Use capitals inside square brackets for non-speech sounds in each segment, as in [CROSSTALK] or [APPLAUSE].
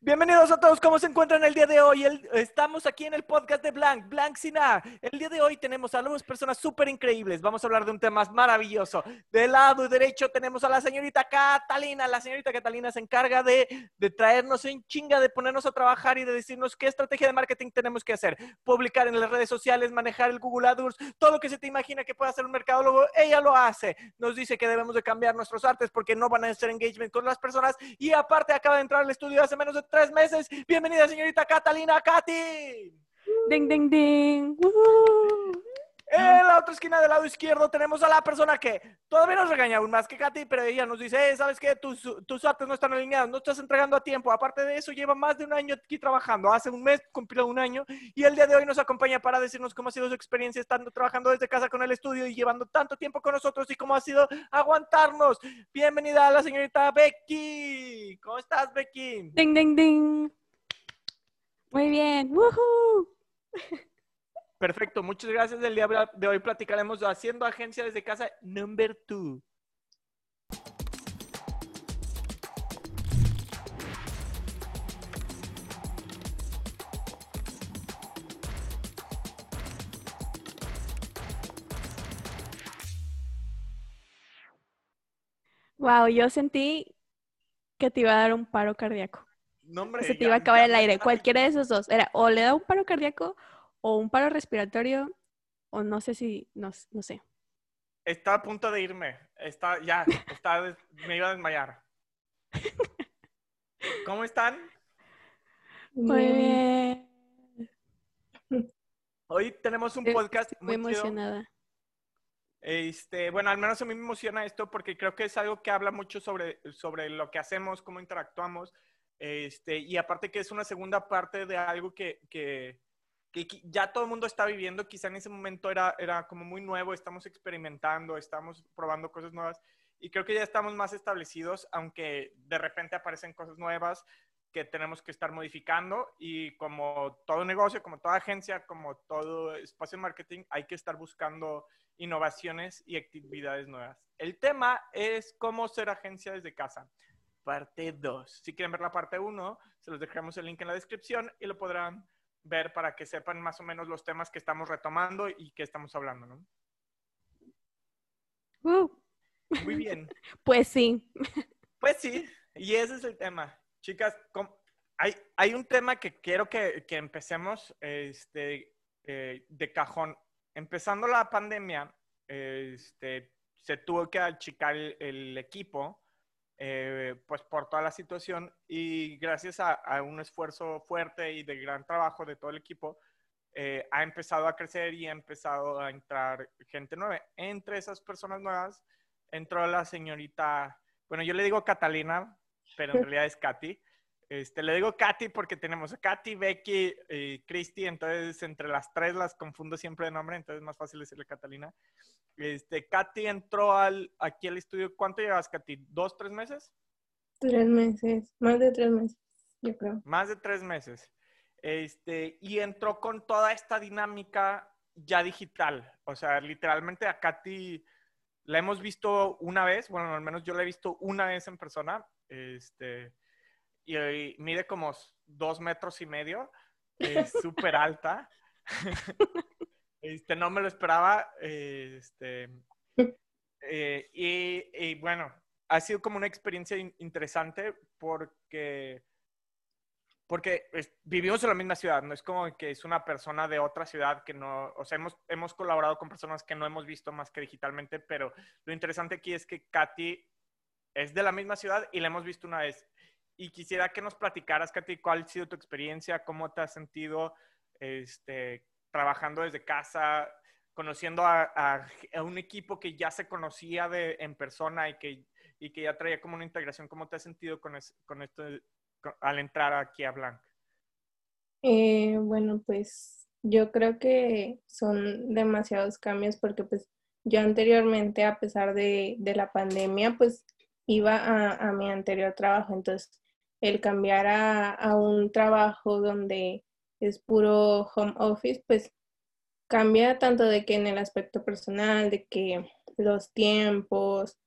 Bienvenidos a todos, ¿cómo se encuentran el día de hoy? estamos aquí en el podcast de Blank, Blank Sina. El día de hoy tenemos a dos personas súper increíbles. Vamos a hablar de un tema maravilloso. Del lado derecho tenemos a la señorita Catalina. La señorita Catalina se encarga de, de traernos en chinga, de ponernos a trabajar y de decirnos qué estrategia de marketing tenemos que hacer. Publicar en las redes sociales, manejar el Google AdWords, todo lo que se te imagina que puede hacer un mercadólogo, ella lo hace. Nos dice que debemos de cambiar nuestros artes porque no van a hacer engagement con las personas y aparte acaba de entrar al estudio hace menos de tres meses. Bienvenida, señorita Catalina Katy. Ding, ding, ding. En la otra esquina del lado izquierdo tenemos a la persona que todavía nos regaña aún más que Katy, pero ella nos dice, eh, ¿sabes qué? Tus, tus artes no están alineados, no estás entregando a tiempo. Aparte de eso, lleva más de un año aquí trabajando. Hace un mes cumplió un año y el día de hoy nos acompaña para decirnos cómo ha sido su experiencia estando trabajando desde casa con el estudio y llevando tanto tiempo con nosotros y cómo ha sido aguantarnos. Bienvenida a la señorita Becky. ¿Cómo estás, Becky? Ding, ding, ding. Muy bien. Woohoo. [LAUGHS] Perfecto, muchas gracias. El día de hoy platicaremos haciendo agencia desde casa number two. Wow, yo sentí que te iba a dar un paro cardíaco. No, hombre, Se te ya- iba a acabar ya el aire. Cualquiera de esos dos. Era o le da un paro cardíaco o un paro respiratorio o no sé si, no, no sé. Está a punto de irme. Está, ya, está, me iba a desmayar. ¿Cómo están? Muy bien. Hoy tenemos un Estoy podcast Muy muy chido. emocionada. Este, bueno, al menos a mí me emociona esto porque creo que es algo que habla mucho sobre, sobre lo que hacemos, cómo interactuamos, este, y aparte que es una segunda parte de algo que, que, que ya todo el mundo está viviendo, quizá en ese momento era, era como muy nuevo, estamos experimentando, estamos probando cosas nuevas, y creo que ya estamos más establecidos, aunque de repente aparecen cosas nuevas que tenemos que estar modificando, y como todo negocio, como toda agencia, como todo espacio de marketing, hay que estar buscando innovaciones y actividades nuevas. El tema es cómo ser agencia desde casa. Parte 2. Si quieren ver la parte 1, se los dejaremos el link en la descripción y lo podrán ver para que sepan más o menos los temas que estamos retomando y que estamos hablando, ¿no? Uh, Muy bien. [LAUGHS] pues sí. Pues sí, y ese es el tema. Chicas, ¿cómo- hay, hay un tema que quiero que, que empecemos este, eh, de cajón. Empezando la pandemia, este, se tuvo que achicar el, el equipo, eh, pues por toda la situación y gracias a, a un esfuerzo fuerte y de gran trabajo de todo el equipo, eh, ha empezado a crecer y ha empezado a entrar gente nueva. Entre esas personas nuevas entró la señorita bueno, yo le digo Catalina, pero en [LAUGHS] realidad es Katy. Este, le digo Katy porque tenemos a Katy, Becky y Christy, entonces entre las tres las confundo siempre de nombre, entonces es más fácil decirle Catalina. Este, Katy entró al, aquí al estudio, ¿cuánto llevas, Katy? ¿Dos, tres meses? Tres meses, más de tres meses, yo creo. Más de tres meses. Este, y entró con toda esta dinámica ya digital. O sea, literalmente a Katy la hemos visto una vez, bueno, al menos yo la he visto una vez en persona. Este, y, y mide como dos metros y medio. Es [LAUGHS] súper alta. [LAUGHS] Este, no me lo esperaba. Este, eh, y, y bueno, ha sido como una experiencia in- interesante porque, porque es- vivimos en la misma ciudad, no es como que es una persona de otra ciudad que no, o sea, hemos, hemos colaborado con personas que no hemos visto más que digitalmente, pero lo interesante aquí es que Katy es de la misma ciudad y la hemos visto una vez. Y quisiera que nos platicaras, Katy, cuál ha sido tu experiencia, cómo te has sentido este, trabajando desde casa, conociendo a, un equipo que ya se conocía de, en persona y que, y que ya traía como una integración. ¿Cómo te has sentido con, con esto al entrar aquí a Blanc? Eh, bueno, pues yo creo que son demasiados cambios porque pues yo anteriormente, a pesar de, de la pandemia, pues iba a, a mi anterior trabajo. Entonces, el cambiar a, a un trabajo donde es puro home office, pues cambia tanto de que en el aspecto personal, de que los tiempos,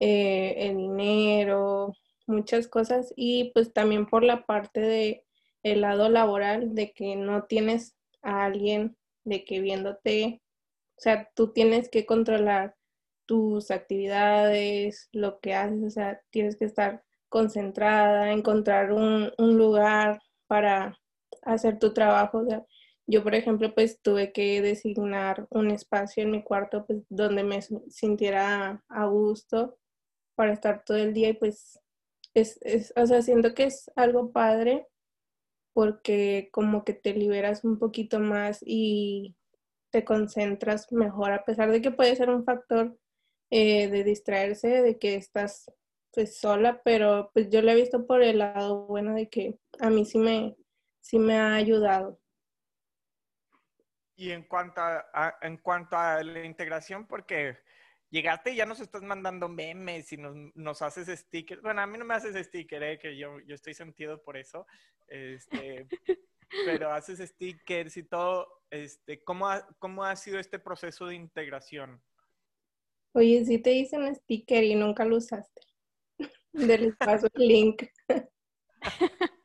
eh, el dinero, muchas cosas y pues también por la parte de el lado laboral de que no tienes a alguien de que viéndote, o sea, tú tienes que controlar tus actividades, lo que haces, o sea, tienes que estar concentrada, encontrar un, un lugar para hacer tu trabajo. Yo, por ejemplo, pues tuve que designar un espacio en mi cuarto pues, donde me sintiera a gusto para estar todo el día y pues es, es, o sea, siento que es algo padre porque como que te liberas un poquito más y te concentras mejor, a pesar de que puede ser un factor eh, de distraerse, de que estás pues sola, pero pues yo lo he visto por el lado bueno de que a mí sí me, sí me ha ayudado. Y en cuanto a, en cuanto a la integración, porque llegaste y ya nos estás mandando memes y nos, nos haces stickers. Bueno, a mí no me haces sticker, eh, que yo, yo estoy sentido por eso. Este, [LAUGHS] pero haces stickers y todo. Este, ¿cómo, ha, ¿Cómo ha sido este proceso de integración? Oye, sí te hice un sticker y nunca lo usaste. [LAUGHS] Del paso el link. [LAUGHS]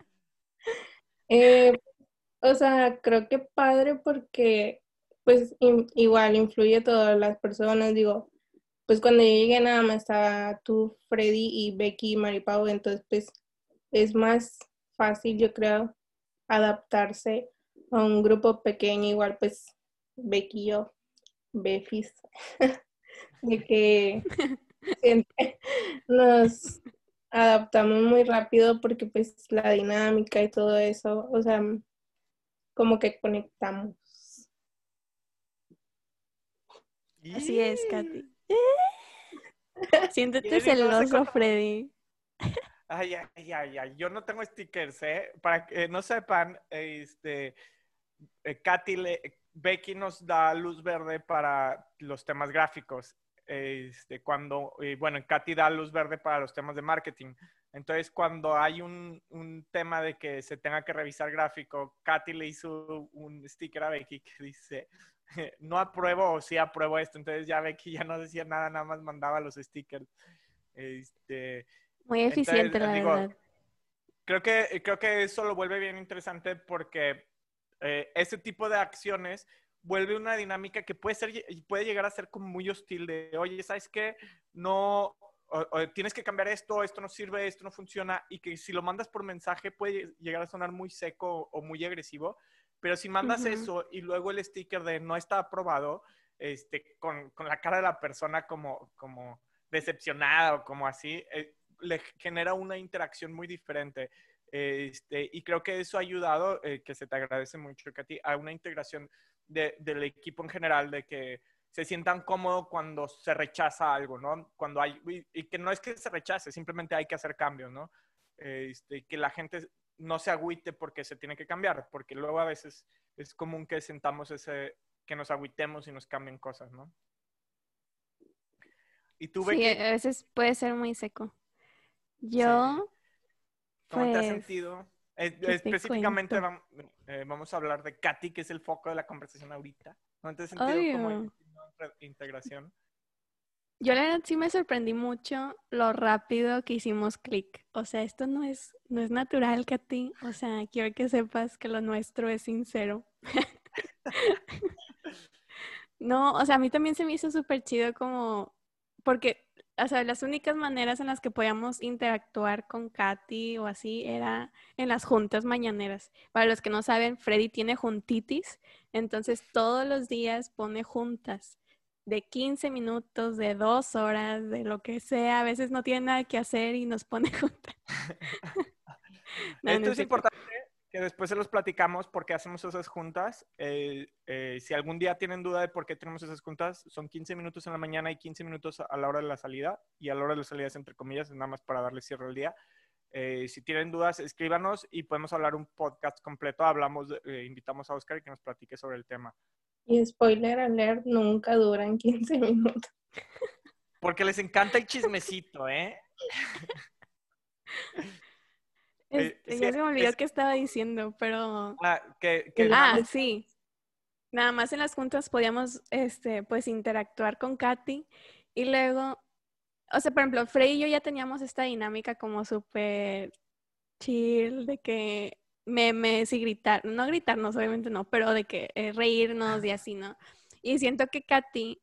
eh, o sea, creo que padre porque pues igual influye a todas las personas, digo, pues cuando yo llegué nada más estaba tú, Freddy y Becky y Maripau, entonces pues es más fácil yo creo adaptarse a un grupo pequeño, igual pues Becky y yo, Befis, [LAUGHS] de que [LAUGHS] nos adaptamos muy rápido porque pues la dinámica y todo eso, o sea, como que conectamos. Así es, Katy. [LAUGHS] Siéntete celoso, Freddy. Ay, ay, ay, ay, yo no tengo stickers, ¿eh? Para que no sepan, este, eh, Katy, le, Becky nos da luz verde para los temas gráficos. Este, cuando, bueno, Katy da luz verde para los temas de marketing. Entonces, cuando hay un, un, tema de que se tenga que revisar gráfico, Katy le hizo un sticker a Becky que dice, [LAUGHS] no apruebo o sí apruebo esto. Entonces ya Becky ya no decía nada, nada más mandaba los stickers. Este, Muy eficiente, la verdad. Creo que, creo que eso lo vuelve bien interesante porque eh, ese tipo de acciones vuelve una dinámica que puede ser puede llegar a ser como muy hostil de, oye, ¿sabes qué? No, tienes que cambiar esto, esto no sirve, esto no funciona, y que si lo mandas por mensaje puede llegar a sonar muy seco o muy agresivo, pero si mandas eso y luego el sticker de no está aprobado, este, con, con la cara de la persona como, como decepcionada o como así, eh, le genera una interacción muy diferente. Este, y creo que eso ha ayudado, eh, que se te agradece mucho, Katy, a una integración de, del equipo en general, de que se sientan cómodos cuando se rechaza algo, ¿no? Cuando hay, y, que no es que se rechace, simplemente hay que hacer cambios, ¿no? Este, que la gente no se agüite porque se tiene que cambiar, porque luego a veces es común que sentamos ese, que nos agüitemos y nos cambien cosas, ¿no? Y tú, sí, a veces puede ser muy seco. Yo, ¿Cómo te has pues, sentido? Específicamente eh, vamos, a hablar de Katy, que es el foco de la conversación ahorita. ¿No has sentido como integración? Yo la verdad sí me sorprendí mucho lo rápido que hicimos clic. O sea, esto no es, no es natural, Katy. O sea, quiero que sepas que lo nuestro es sincero. [LAUGHS] no, o sea, a mí también se me hizo súper chido como, porque, o sea, las únicas maneras en las que podíamos interactuar con Katy o así era en las juntas mañaneras. Para los que no saben, Freddy tiene juntitis, entonces todos los días pone juntas de 15 minutos, de dos horas, de lo que sea. A veces no tiene nada que hacer y nos pone [LAUGHS] juntas. Esto es importante que después se los platicamos porque hacemos esas juntas. Eh, eh, si algún día tienen duda de por qué tenemos esas juntas, son 15 minutos en la mañana y 15 minutos a la hora de la salida. Y a la hora de la salida es entre comillas, nada más para darle cierre al día. Eh, si tienen dudas, escríbanos y podemos hablar un podcast completo. Hablamos, invitamos a Oscar y que nos platique sobre el tema. Y spoiler alert, nunca duran 15 minutos. Porque les encanta el chismecito, ¿eh? [LAUGHS] Este, ya se me olvidó qué estaba diciendo, pero... Ah, que, ah sí. Nada más en las juntas podíamos, este, pues, interactuar con Katy y luego, o sea, por ejemplo, Frey y yo ya teníamos esta dinámica como súper chill, de que memes y gritar, no gritarnos, obviamente no, pero de que eh, reírnos y así, ¿no? Y siento que Katy,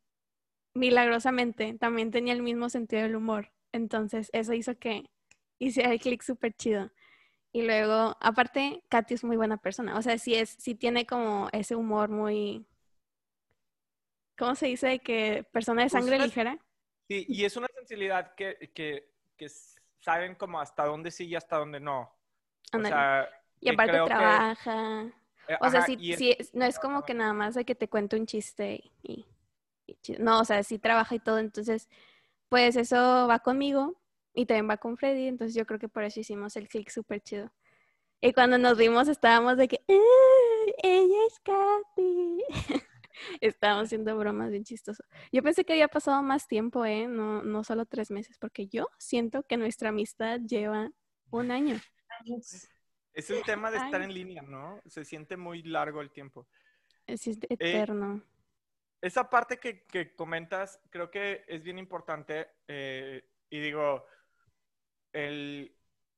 milagrosamente, también tenía el mismo sentido del humor. Entonces, eso hizo que hiciera el clic súper chido. Y luego, aparte, Katy es muy buena persona. O sea, sí, es, sí tiene como ese humor muy. ¿Cómo se dice? Que persona de Pues sangre ligera. Sí, y es una sensibilidad que, que, que saben como hasta dónde sí y hasta dónde no. O sea, y aparte que- trabaja. eh, O sea, ajá, sí, es- sí no es como que nada más de que te cuento un chiste y. No, o sea, sí trabaja y todo. Entonces, pues eso va conmigo y también va con Freddy. Entonces yo creo que por eso hicimos el click súper chido. Y cuando nos vimos estábamos de que, "¡Ah, ella es Katy. [LAUGHS] estábamos haciendo bromas bien chistoso. Yo pensé que había pasado más tiempo, ¿eh? No, no solo tres meses, porque yo siento que nuestra amistad lleva un año. Es el tema de estar Ay. en línea, ¿no? Se siente muy largo el tiempo. Es Eh, eterno. Esa parte que, que comentas creo que es bien importante eh, y digo, el,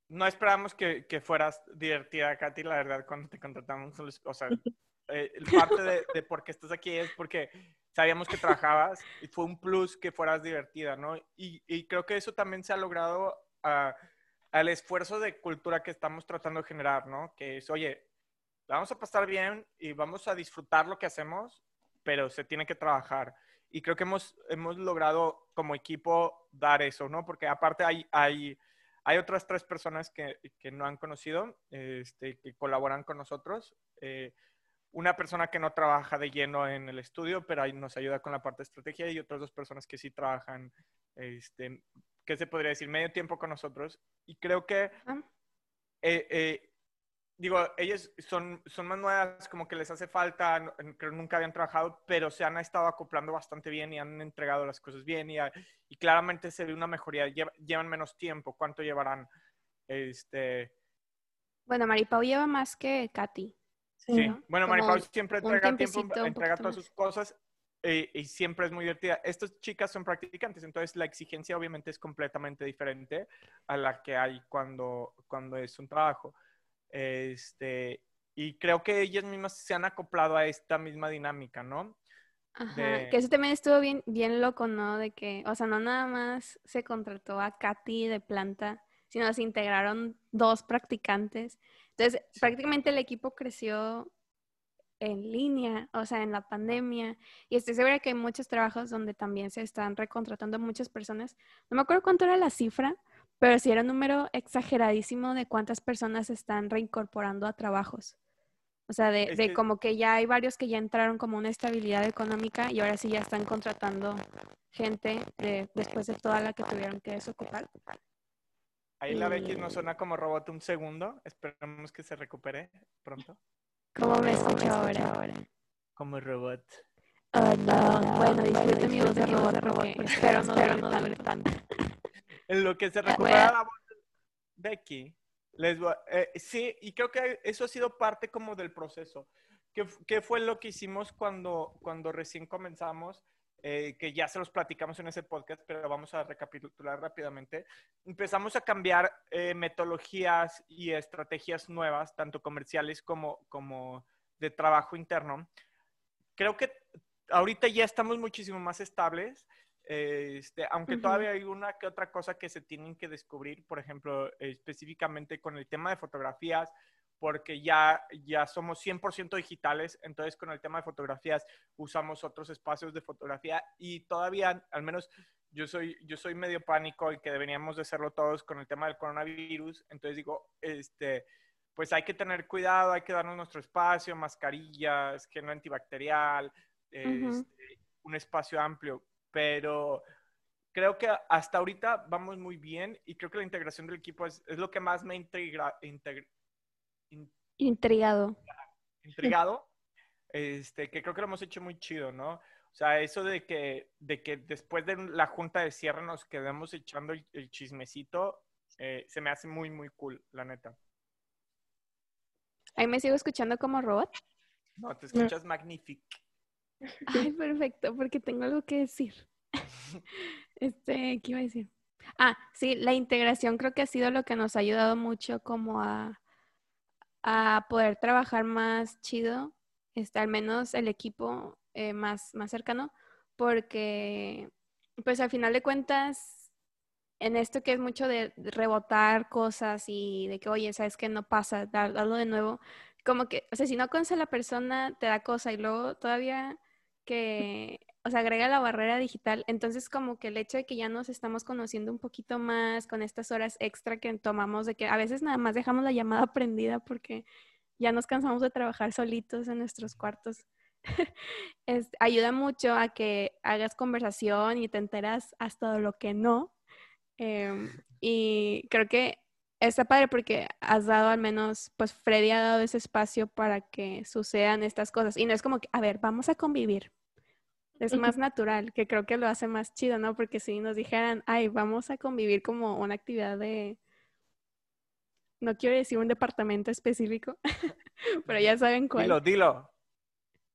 no esperábamos que, que fueras divertida, Katy, la verdad, cuando te contratamos. O sea, [LAUGHS] eh, parte de, de por qué estás aquí es porque sabíamos que trabajabas y fue un plus que fueras divertida, ¿no? Y, y creo que eso también se ha logrado ah, al esfuerzo de cultura que estamos tratando de generar, ¿no? Que es, oye, vamos a pasar bien y vamos a disfrutar lo que hacemos, pero se tiene que trabajar. Y creo que hemos, hemos logrado como equipo dar eso, ¿no? Porque aparte hay, hay, hay otras tres personas que, que no han conocido, este, que colaboran con nosotros. Eh, una persona que no trabaja de lleno en el estudio, pero ahí nos ayuda con la parte de estrategia y otras dos personas que sí trabajan, este, ¿qué se podría decir? Medio tiempo con nosotros. Y creo que, Ah. eh, eh, digo, ellas son, son más nuevas, como que les hace falta, creo que nunca habían trabajado, pero se han estado acoplando bastante bien y han entregado las cosas bien y, y claramente se ve una mejoría. Lleva- llevan menos tiempo. ¿Cuánto llevarán? Este, Bueno, Maripau lleva más que Katy. Sí. Sí, ¿no? bueno, Maripau siempre entrega tiempo, entrega todas más. sus cosas eh, y siempre es muy divertida. Estas chicas son practicantes, entonces la exigencia obviamente es completamente diferente a la que hay cuando, cuando es un trabajo. Este, y creo que ellas mismas se han acoplado a esta misma dinámica, ¿no? Ajá, de- que eso también estuvo bien, bien loco, ¿no? De que, o sea, no nada más se contrató a Katy de planta, sino se integraron dos practicantes. Entonces, Sí. prácticamente el equipo creció en línea, o sea, en la pandemia. Y estoy segura que hay muchos trabajos donde también se están recontratando muchas personas. No me acuerdo cuánto era la cifra, pero sí era un número exageradísimo de cuántas personas se están reincorporando a trabajos. O sea, de, de que- como que ya hay varios que ya entraron como una estabilidad económica y ahora sí ya están contratando gente de- después de toda la que tuvieron que desocupar. Ahí la Becky nos suena como robot un segundo. Esperemos que se recupere pronto. ¿Cómo me escucho ahora? Como robot. Oh, no. Bueno, disfrute mi voz de robot porque espero no dure tanto. En lo que se recupera la voz de Becky, les voy eh, sí, y creo que eso ha sido parte como del proceso. ¿Qué, qué fue lo que hicimos cuando, cuando recién comenzamos? Eh, que ya se los platicamos en ese podcast, pero vamos a recapitular rápidamente. Empezamos a cambiar eh, metodologías y estrategias nuevas, tanto comerciales como, como de trabajo interno. Creo que ahorita ya estamos muchísimo más estables, este, aunque Ujú. todavía hay una que otra cosa que se tienen que descubrir, por ejemplo, específicamente con el tema de fotografías, porque ya, ya somos 100% digitales, entonces con el tema de fotografías usamos otros espacios de fotografía y todavía, al menos yo soy, yo soy medio pánico y que deberíamos de hacerlo todos con el tema del coronavirus, entonces digo, este, pues hay que tener cuidado, hay que darnos nuestro espacio, mascarillas, gel antibacterial, este, un espacio amplio, pero creo que hasta ahorita vamos muy bien y creo que la integración del equipo es, es lo que más me ha integra- integ- in- Intrigado. intrigado, este, que creo que lo hemos hecho muy chido, ¿no? O sea, eso de que, de que después de la junta de cierre nos quedemos echando el, el chismecito, eh, se me hace muy, muy cool, la neta. Ahí me sigo escuchando como robot. No, te escuchas magnífico. Ay, perfecto, porque tengo algo que decir. [LAUGHS] Este, ¿qué iba a decir? Ah, sí, la integración creo que ha sido lo que nos ha ayudado mucho como a, a poder trabajar más chido, este, al menos el equipo eh, más, más cercano, porque pues al final de cuentas, en esto que es mucho de rebotar cosas y de que, oye, sabes que no pasa, darlo de nuevo, como que, o sea, si no conoces a la persona, te da cosa y luego todavía que, o sea, agrega la barrera digital, entonces como que el hecho de que ya nos estamos conociendo un poquito más con estas horas extra que tomamos, de que a veces nada más dejamos la llamada [LAUGHS] prendida porque ya nos cansamos de trabajar solitos en nuestros cuartos. [LAUGHS] ayuda mucho a que hagas conversación y te enteras hasta de lo que no. Em, y creo que está padre porque has dado al menos, pues Freddy ha dado ese espacio para que sucedan estas cosas. Y no es como que, a ver, vamos a convivir. Es más natural, que creo que lo hace más chido, ¿no? Porque si nos dijeran, ay, vamos a convivir como una actividad de, no quiero decir un departamento específico, [LAUGHS] pero ya saben cuál. Dilo, dilo.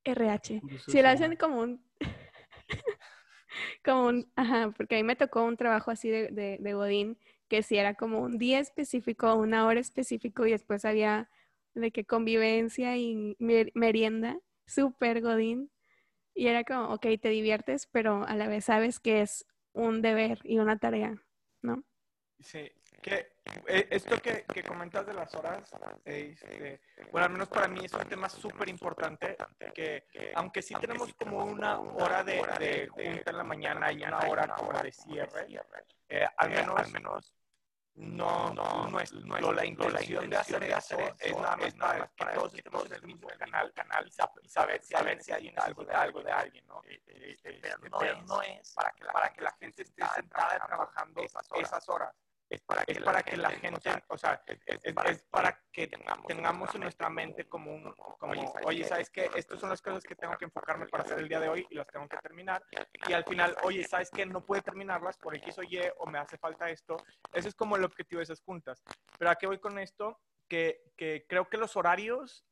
RH. Si lo hacen como un, [LAUGHS] como un, ajá, porque a mí me tocó un trabajo así de, de, de Godín, que si era como un día específico, una hora específico y después había de que convivencia y merienda, súper Godín. Y era como, ok, te diviertes, pero a la vez sabes que es un deber y una tarea, ¿no? Sí, que eh, esto que, que, comentas de las horas, este, bueno, al menos para mí es un tema súper importante, que aunque sí tenemos como una hora de, de en la mañana y una hora como de cierre, eh, al menos no, no, no es, no es la intención de hacer eso, es nada más, nada que todos estemos en el mismo canal, canal y saber, saber si hay algo de algo de alguien, ¿no? Pero no, es, para que la, para que la gente esté sentada trabajando esas horas es para que, es para que la gente, o sea, es, para que tengamos en nuestra mente como un, como, oye, ¿sabes qué? Estas son las cosas que tengo que enfocarme para hacer el día de hoy y las tengo que terminar. Y al final, oye, ¿sabes qué? No puede terminarlas por X o Y o me hace falta esto. Ese es como el objetivo de esas juntas. Pero ¿a qué voy con esto? Que, que creo que los horarios,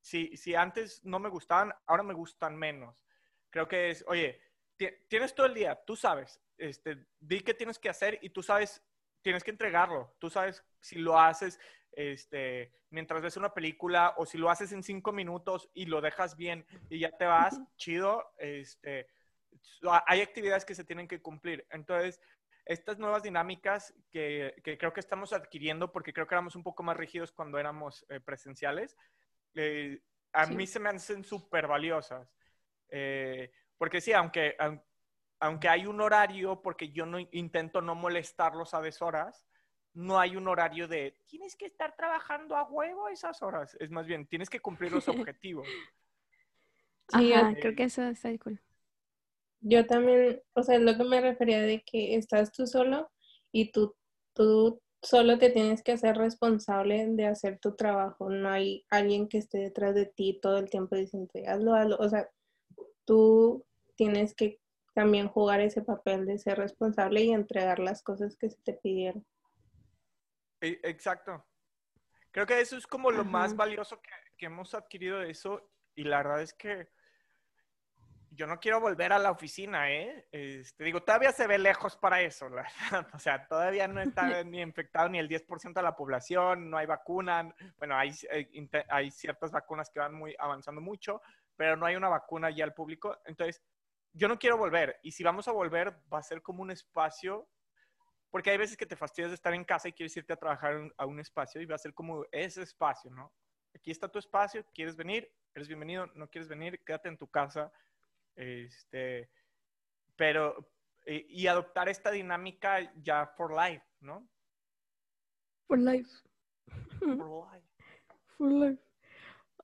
si, si antes no me gustaban, ahora me gustan menos. Creo que es, oye, tienes todo el día, tú sabes, este, di qué tienes que hacer y tú sabes tienes que entregarlo. Tú sabes si lo haces este, mientras ves una película o si lo haces en cinco minutos y lo dejas bien y ya te vas, chido. Este, hay actividades que se tienen que cumplir. Entonces, estas nuevas dinámicas que, que creo que estamos adquiriendo, porque creo que éramos un poco más rígidos cuando éramos eh, presenciales, eh, a mí se me hacen súper valiosas. Eh, porque sí, aunque, aunque hay un horario, porque yo no intento no molestarlos a deshoras, no hay un horario de tienes que estar trabajando a huevo esas horas. Es más bien, tienes que cumplir los [LAUGHS] objetivos. Sí, creo que eso está cool. Yo también, o sea, lo que me refería de que estás tú solo y tú, tú solo te tienes que hacer responsable de hacer tu trabajo. No hay alguien que esté detrás de ti todo el tiempo diciendo, hazlo, hazlo. O sea, tú tienes que también jugar ese papel de ser responsable y entregar las cosas que se te pidieron. E, exacto. Creo que eso es como lo más valioso que, hemos adquirido de eso y la verdad es que yo no quiero volver a la oficina, ¿eh? Este, digo, todavía se ve lejos para eso, la verdad. [LAUGHS] O sea, todavía no está [LAUGHS] ni infectado ni el 10% de la población, no hay vacuna. Bueno, hay, eh, hay ciertas vacunas que van muy avanzando mucho, pero no hay una vacuna ya al público. Entonces, yo no quiero volver. Y si vamos a volver, va a ser como un espacio, porque hay veces que te fastidias de estar en casa y quieres irte a trabajar a un espacio y va a ser como ese espacio, ¿no? Aquí está tu espacio, quieres venir, eres bienvenido, no quieres venir, quédate en tu casa. Este, pero, y, adoptar esta dinámica ya for life, ¿no? For life. For life. For life.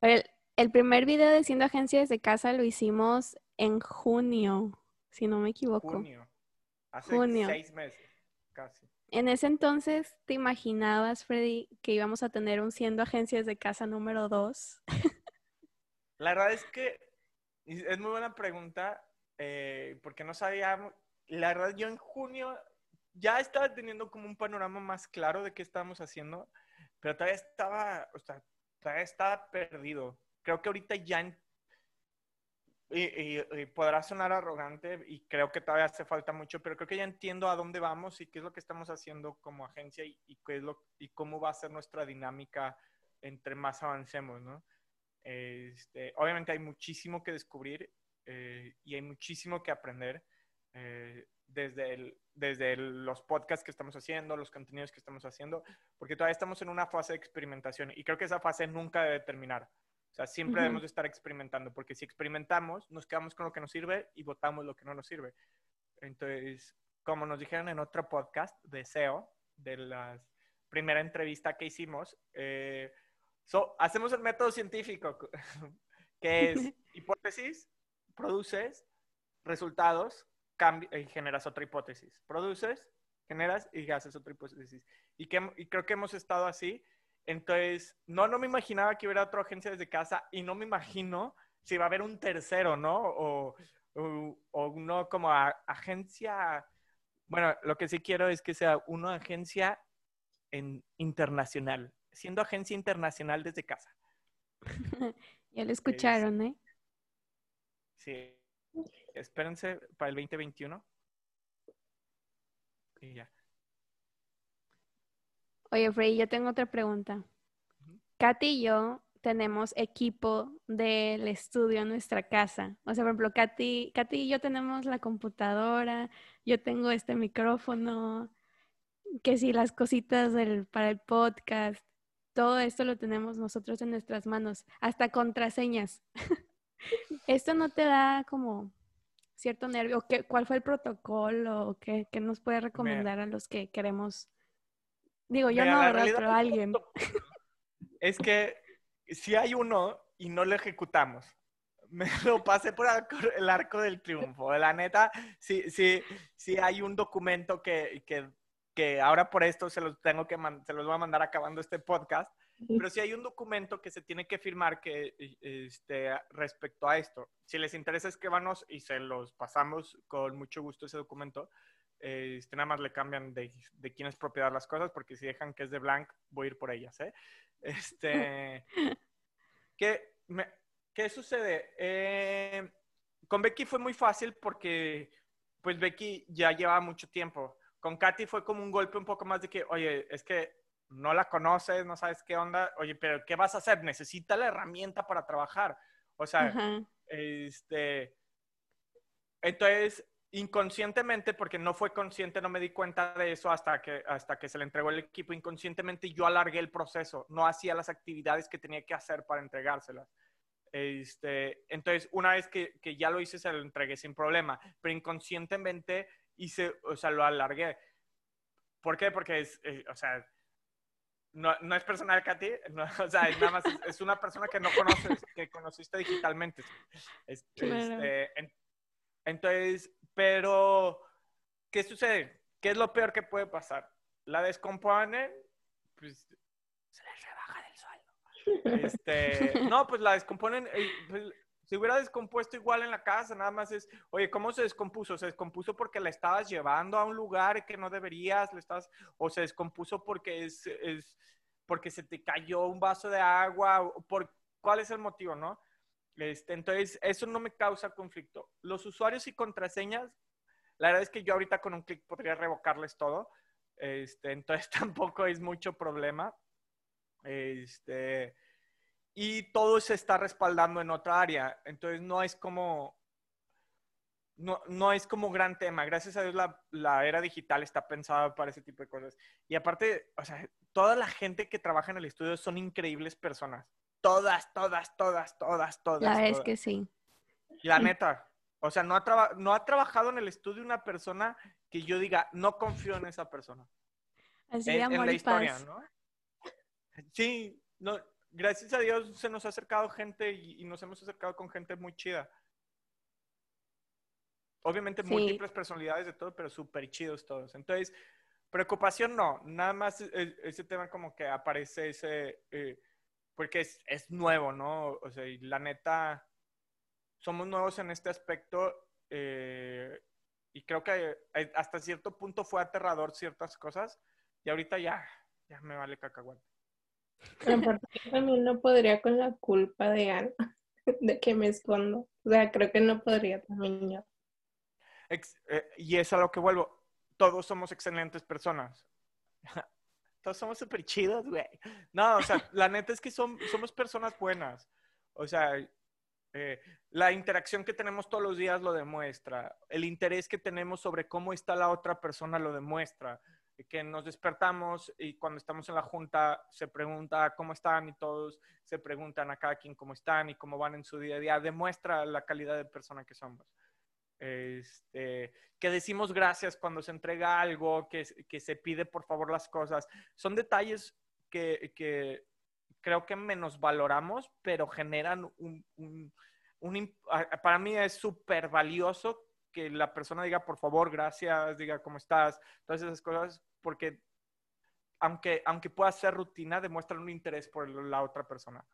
El, el primer video de Siendo Agencia desde casa lo hicimos en junio, si no me equivoco. Junio. Hace junio. seis meses, casi. En ese entonces, ¿te imaginabas, Freddy, que íbamos a tener un siendo agencias de casa número dos? [LAUGHS] La verdad es que es muy buena pregunta, eh, porque no sabíamos. La verdad, yo en junio ya estaba teniendo como un panorama más claro de qué estábamos haciendo, pero todavía estaba, o sea, todavía estaba perdido. Creo que ahorita ya y, podrá sonar arrogante y creo que todavía hace falta mucho, pero creo que ya entiendo a dónde vamos y qué es lo que estamos haciendo como agencia y, qué es lo, y cómo va a ser nuestra dinámica entre más avancemos, ¿no? Este, obviamente hay muchísimo que descubrir eh, y hay muchísimo que aprender eh, desde, el, desde los podcasts que estamos haciendo, los contenidos que estamos haciendo, porque todavía estamos en una fase de experimentación y creo que esa fase nunca debe terminar. O sea, siempre debemos de estar experimentando, porque si experimentamos, nos quedamos con lo que nos sirve y votamos lo que no nos sirve. Entonces, como nos dijeron en otro podcast de SEO, de la primera entrevista que hicimos, eh, hacemos el método científico, [LAUGHS] que es [LAUGHS] hipótesis, produces resultados y generas otra hipótesis. Produces, generas y haces otra hipótesis. Y, que, y creo que hemos estado así entonces, no, no me imaginaba que hubiera otra agencia desde casa y no me imagino si va a haber un tercero, ¿no? O, o, uno como agencia, bueno, lo que sí quiero es que sea una agencia en, internacional, siendo agencia internacional desde casa. [LAUGHS] ya lo escucharon, ¿eh? Sí. Espérense para el 2021. Y ya. Oye, Frey, yo tengo otra pregunta. Katy y yo tenemos equipo del estudio en nuestra casa. O sea, por ejemplo, Katy, Katy y yo tenemos la computadora, yo tengo este micrófono, que si las cositas del, para el podcast, todo esto lo tenemos nosotros en nuestras manos, hasta contraseñas. [LAUGHS] ¿Esto no te da como cierto nervio? ¿Qué, ¿Cuál fue el protocolo? ¿Qué, qué nos puede recomendar a los que queremos Digo, yo no, ¿verdad? Pero alguien. [LAUGHS] Es que si hay uno y no lo ejecutamos, [LAUGHS] me lo pasé por el arco del triunfo. La neta, sí, sí, sí hay un documento que, que, que ahora por esto se los tengo que se los voy a mandar acabando este podcast. Pero sí hay un documento que se tiene que firmar que este, respecto a esto. Si les interesa, escríbanos y se los pasamos con mucho gusto ese documento. Este, nada más le cambian de, de, quién es propiedad las cosas, porque si dejan que es de Blanc, voy a ir por ellas. ¿eh? [LAUGHS] Este, [LAUGHS] ¿qué, ¿Qué sucede? Eh, con Becky fue muy fácil porque, pues Becky ya llevaba mucho tiempo. Con Katy fue como un golpe un poco más de que, oye, es que no la conoces, no sabes qué onda, oye, pero ¿qué vas a hacer? Necesita la herramienta para trabajar. O sea, este, entonces inconscientemente, porque no fue consciente, no me di cuenta de eso hasta que, hasta que se le entregó el equipo, inconscientemente yo alargué el proceso, no hacía las actividades que tenía que hacer para entregárselas. Este, entonces, una vez que, que ya lo hice, se lo entregué sin problema, pero inconscientemente hice, o sea, lo alargué. ¿Por qué? Porque es, eh, o sea, no, no, es personal, Katy, no, [LAUGHS] o sea, es nada más, es, una persona que no conoces, que conociste digitalmente. [LAUGHS] Este, entonces, pero, ¿qué sucede? ¿Qué es lo peor que puede pasar? La descomponen, pues se les rebaja del sueldo. Este, no, pues la descomponen, eh, pues, si hubiera descompuesto igual en la casa, nada más es, oye, ¿cómo se descompuso? ¿Se descompuso porque la estabas llevando a un lugar que no deberías? ¿Le estás, ¿O se descompuso porque es, es, porque se te cayó un vaso de agua? ¿Por, ¿Cuál es el motivo, no? Este, entonces, eso no me causa conflicto. Los usuarios y contraseñas, la verdad es que yo ahorita con un clic podría revocarles todo. Este, entonces, [LAUGHS] tampoco es mucho problema. Este, y todo se está respaldando en otra área. Entonces, no es como, no, no, es como gran tema. Gracias a Dios la, la, era digital está pensada para ese tipo de cosas. Y aparte, o sea, toda la gente que trabaja en el estudio son increíbles personas. Todas, todas, todas, todas, todas. La es que sí. La neta. O sea, no ha, no ha trabajado en el estudio una persona que yo diga, no confío en esa persona. Así en, amor la historia, ¿no? Sí, no, gracias a Dios se nos ha acercado gente y, nos hemos acercado con gente muy chida. Obviamente múltiples personalidades de todo, pero súper chidos todos. Entonces, preocupación no, nada más e, ese tema como que aparece ese, eh, porque es, es, nuevo, ¿no? O sea, y la neta, somos nuevos en este aspecto eh, y creo que eh, hasta cierto punto fue aterrador ciertas cosas y ahorita ya, ya me vale cacahuate. Pero también no podría con la culpa de algo. [LAUGHS] de que me escondo. O sea, creo que no podría también yo. Ex- eh, y es a lo que vuelvo. Todos somos excelentes personas. [LAUGHS] Todos somos súper chidos, güey. No, o sea, la neta es que son, somos personas buenas. O sea, eh, la interacción que tenemos todos los días lo demuestra. El interés que tenemos sobre cómo está la otra persona lo demuestra. Que nos despertamos y cuando estamos en la junta se pregunta cómo están y todos se preguntan a cada quien cómo están y cómo van en su día a día. Demuestra la calidad de persona que somos. Este, que decimos gracias cuando se entrega algo, que, que se pide por favor las cosas. Son detalles que, que creo que menos valoramos, pero generan un... un, para mí es súper valioso que la persona diga por favor, gracias, diga cómo estás, todas esas cosas, porque aunque, aunque pueda ser rutina, demuestran un interés por la otra persona.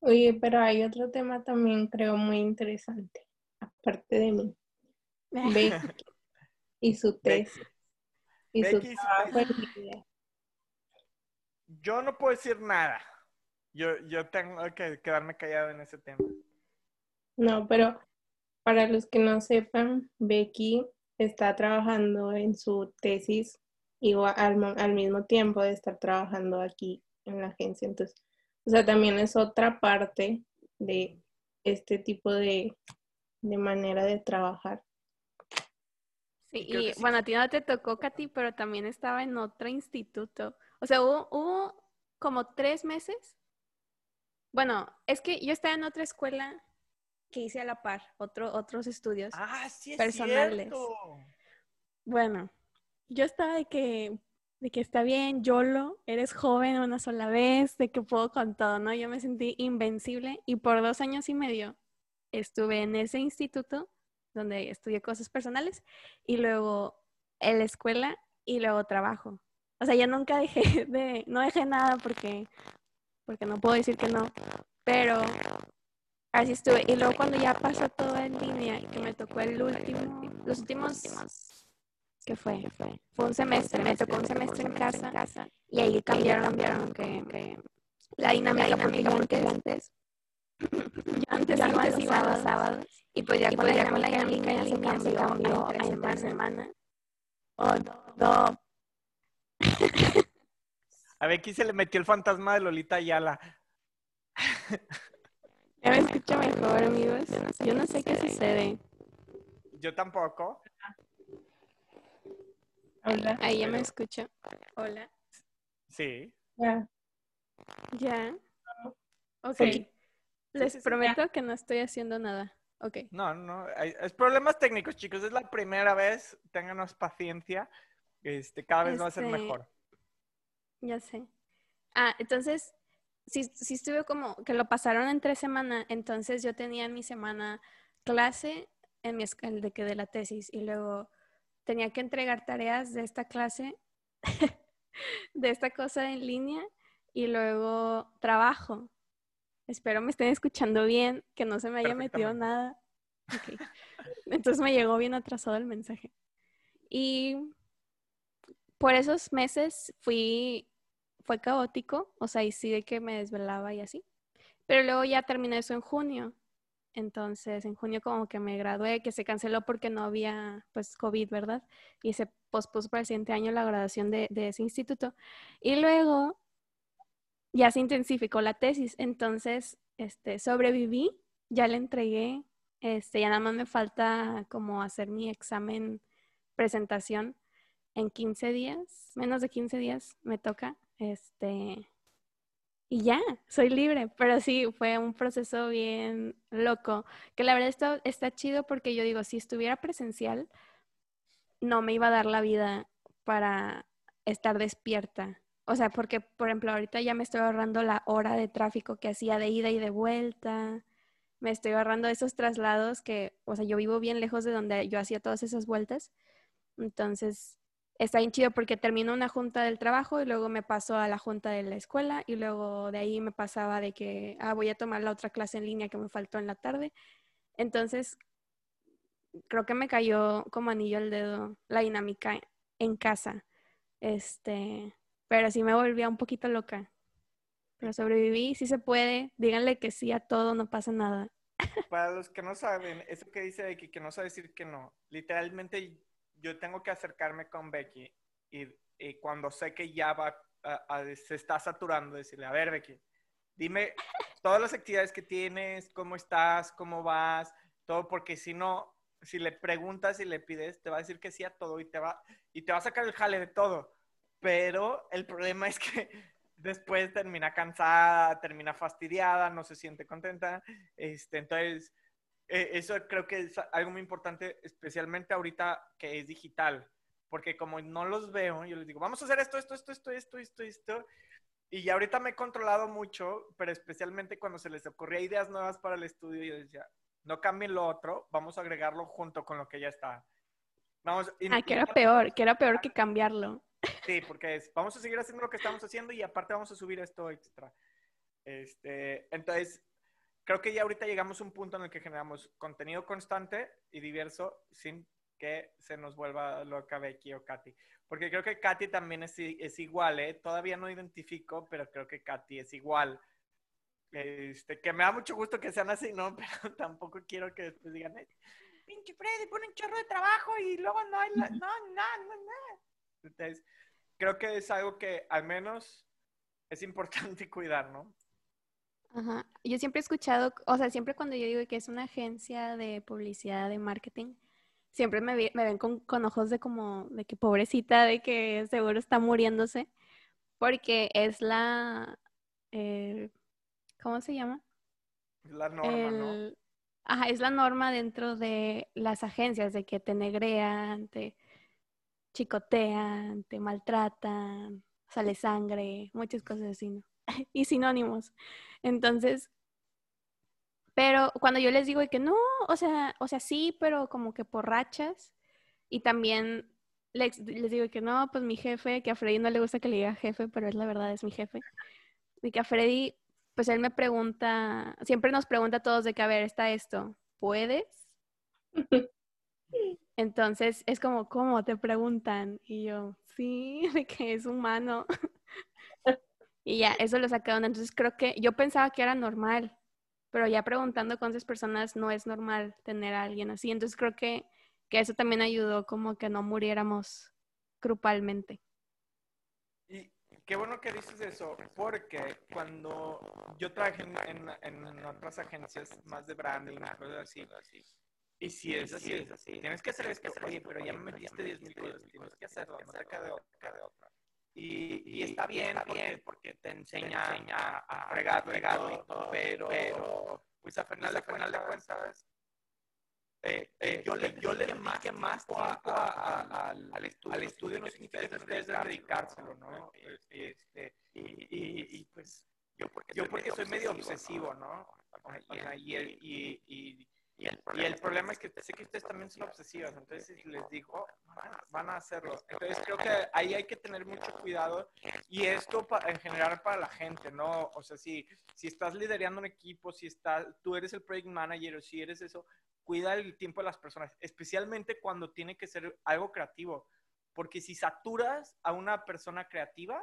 Oye, pero hay otro tema también creo muy interesante, aparte de mí. [LAUGHS] Becky y su Becky. tesis. Y su Becky y su trabajo. Yo no puedo decir nada. Yo, yo tengo que quedarme callado en ese tema. No, pero para los que no sepan, Becky está trabajando en su tesis igual al, al mismo tiempo de estar trabajando aquí en la agencia. Entonces, o sea, también es otra parte de este tipo de, de manera de trabajar. Sí, y que sí. bueno, a ti no te tocó, Katy, pero también estaba en otro instituto. O sea, hubo, hubo como tres meses. Bueno, es que yo estaba en otra escuela que hice a la par, otro, otros estudios. Ah, sí es Personales. cierto. Bueno, yo estaba de que, de que está bien, YOLO, eres joven una sola vez, de que puedo con todo, ¿no? Yo me sentí invencible y por dos años y medio estuve en ese instituto donde estudié cosas personales y luego en la escuela y luego trabajo. O sea, yo nunca dejé [LAUGHS] de, no dejé nada porque, porque no puedo decir que no, pero así estuve. Y luego cuando ya pasó todo en línea, que me tocó el último, los últimos ¿Qué fue? Fue un semestre, me tocó un semestre en casa y ahí cambiaron, cambiaron que, la dinámica, porque antes, yo antes iba los sábados, sábados y pues ya con la dinámica ya se cambió a entre semana. Oh, no, A Becky se le metió el fantasma de Lolita Ayala. ya me escucho mejor, amigos. Yo no sé qué sucede. Yo tampoco. Hola. Ahí ya me escucho. Hola. Sí. Ya. ¿Ya? Ok. Sí. Les prometo que no estoy haciendo nada. Ok. No, no, hay- es problemas técnicos, chicos. Es la primera vez. Ténganos paciencia. Este, cada vez va a ser Este, mejor. Ya sé. Ah, entonces, sí, sí estuve como que lo pasaron entre semana, entonces yo tenía en mi semana clase en mi escuela de que de la tesis y luego tenía que entregar tareas de esta clase, [LAUGHS] de esta cosa en línea y luego trabajo. Espero me estén escuchando bien, que no se me haya metido nada. Entonces me llegó bien atrasado el mensaje. Y por esos meses fui, fue caótico, o sea, y sí de que me desvelaba y así. Pero luego ya terminé eso en junio. Entonces, en junio como que me gradué, que se canceló porque no había, pues, COVID, ¿verdad? Y se pospuso para el siguiente año la graduación de, de ese instituto. Y luego ya se intensificó la tesis. Entonces, este, sobreviví, ya la entregué. Este, ya nada más me falta como hacer mi examen presentación en 15 días, menos de 15 días me toca, este, y ya, soy libre, pero sí, fue un proceso bien loco, que la verdad está, está chido porque yo digo, si estuviera presencial, no me iba a dar la vida para estar despierta. O sea, porque, por ejemplo, ahorita ya me estoy ahorrando la hora de tráfico que hacía de ida y de vuelta. Me estoy ahorrando esos traslados que, o sea, yo vivo bien lejos de donde yo hacía todas esas vueltas. Entonces, está bien chido porque termino una junta del trabajo y luego me paso a la junta de la escuela y luego de ahí me pasaba de que, ah, voy a tomar la otra clase en línea que me faltó en la tarde. Entonces, creo que me cayó como anillo al dedo la dinámica en casa. Este, pero sí me volvía un poquito loca. Pero sobreviví, sí se puede. Díganle que sí a todo, no pasa nada. [LAUGHS] Para los que no saben, eso que dice Becky, que no sabe decir que no, literalmente yo tengo que acercarme con Becky y, cuando sé que ya va, se está saturando, decirle, a ver Becky, dime todas las actividades que tienes, cómo estás, cómo vas, todo, porque si no, si le preguntas y le pides, te va a decir que sí a todo y te va, y te va a sacar el jale de todo. Pero el problema es que [LAUGHS] después termina cansada, termina fastidiada, no se siente contenta. Este, entonces, e, eso creo que es algo muy importante, especialmente ahorita que es digital, porque como no los veo, yo les digo, vamos a hacer esto, esto, esto, esto, esto, esto, esto. Y ya ahorita me he controlado mucho, pero especialmente cuando se les ocurría ideas nuevas para el estudio, yo decía, no cambien lo otro, vamos a agregarlo junto con lo que ya está. Vamos, ah, que era peor, que era peor que cambiarlo. Sí, porque es, vamos a seguir haciendo lo que estamos haciendo y aparte vamos a subir esto extra. Este, entonces, creo que ya ahorita llegamos a un punto en el que generamos contenido constante y diverso sin que se nos vuelva loca Becky o Katy. Porque creo que Katy también es, es igual, ¿eh? Todavía no identifico, pero creo que Katy es igual. Este, que me da mucho gusto que sean así, ¿no? [LAUGHS] Pero tampoco quiero que después digan, pinche Freddy, pone un chorro de trabajo y luego no hay, [LAUGHS] no, no, no, no. Entonces, creo que es algo que al menos es importante [LAUGHS] cuidar, ¿no? Ajá. Yo siempre he escuchado, o sea, siempre cuando yo digo que es una agencia de publicidad, de marketing, siempre me, me ven con, con, ojos de como, de que pobrecita, de que seguro está muriéndose, porque es la, eh, ¿cómo se llama? La norma, ¿no? Ajá, es la norma dentro de las agencias, de que te negrean, te, chicotean, te maltratan, sale sangre, muchas cosas así, ¿no? [LAUGHS] y sinónimos. Entonces, pero cuando yo les digo que no, o sea, o sea, sí, pero como que por rachas, y también les, digo que no, pues mi jefe, que a Freddy no le gusta que le diga jefe, pero es la verdad, es mi jefe, y que a Freddy, pues él me pregunta, siempre nos pregunta a todos de que, a ver, está esto, ¿puedes? [LAUGHS] Entonces es como, ¿cómo? Te preguntan. Y yo, sí, [LAUGHS] de que es humano. [LAUGHS] y ya, eso lo sacaron. Entonces creo que yo pensaba que era normal, pero ya preguntando con esas personas no es normal tener a alguien así. Entonces creo que, que eso también ayudó como que no muriéramos grupalmente. Y qué bueno que dices eso, porque cuando yo trabajé en, en, otras agencias más de branding, cosas así, y si es así, es así. Tienes que hacer esto, oye, pero ya me metiste 10 mil cosas, tienes que hacerlo, no te quede otra. Y, y, está bien, está bien, porque te enseña, a fregar, fregado y todo, pero, pero pues a final de, final de cuentas, eh, eh, yo le, yo le más que más a, a, al, estudio, al estudio no significa que ustedes dedicárselo, ¿no? Este, y, y, y, pues yo porque, yo porque soy medio obsesivo, ¿no? Y, y, y, y el, problema, es que sé que ustedes también son obsesivas, entonces si les digo, van, a hacerlo. Entonces creo que ahí hay que tener mucho cuidado y esto en general para la gente, ¿no? O sea, si, si estás liderando un equipo, si estás, tú eres el project manager o si eres eso, cuida el tiempo de las personas, especialmente cuando tiene que ser algo creativo, porque si saturas a una persona creativa,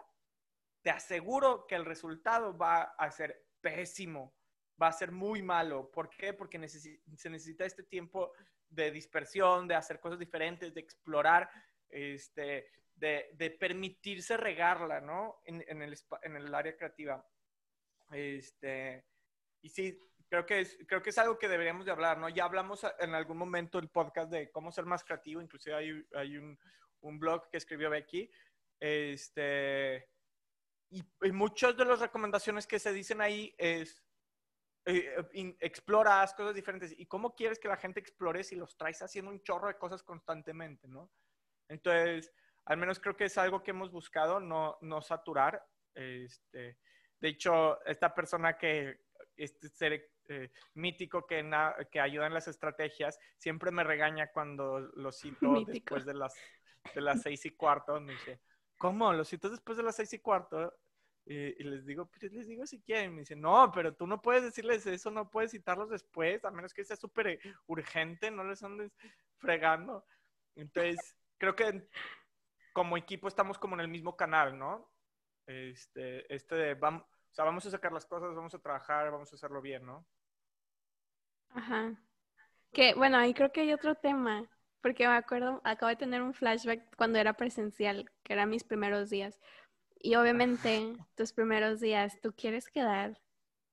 te aseguro que el resultado va a ser pésimo va a ser muy malo. ¿Por qué? Porque se necesita este tiempo de dispersión, de hacer cosas diferentes, de explorar, este, de, permitirse regarla, ¿no? En, el, en el área creativa. Este, y sí, creo que, es, creo que es algo que deberíamos de hablar, ¿no? Ya hablamos en algún momento el podcast de cómo ser más creativo, inclusive hay, hay un, un, blog que escribió Becky. Este, y, y muchas de las recomendaciones que se dicen ahí es eh, eh, exploras cosas diferentes. ¿Y cómo quieres que la gente explore si los traes haciendo un chorro de cosas constantemente, no? Entonces, al menos creo que es algo que hemos buscado, no, no saturar. Este, de hecho, esta persona que, este ser eh, mítico que, que ayuda en las estrategias, siempre me regaña cuando lo cito [LAUGHS] después de las, de las seis y cuarto. Me dice, ¿cómo? ¿Lo cito después de las seis y cuarto? Y, les digo, pues les digo si quieren. Me dicen, no, pero tú no puedes decirles eso, no puedes citarlos después, a menos que sea súper eh, urgente, no les andes fregando. Entonces, creo que como equipo estamos como en el mismo canal, ¿no? Este, este de, vamos, O sea, vamos a sacar las cosas, vamos a trabajar, vamos a hacerlo bien, ¿no? Ajá. Que bueno, ahí creo que hay otro tema, porque me acuerdo, acabo de tener un flashback cuando era presencial, que eran mis primeros días. Y obviamente, tus primeros días, tú quieres quedar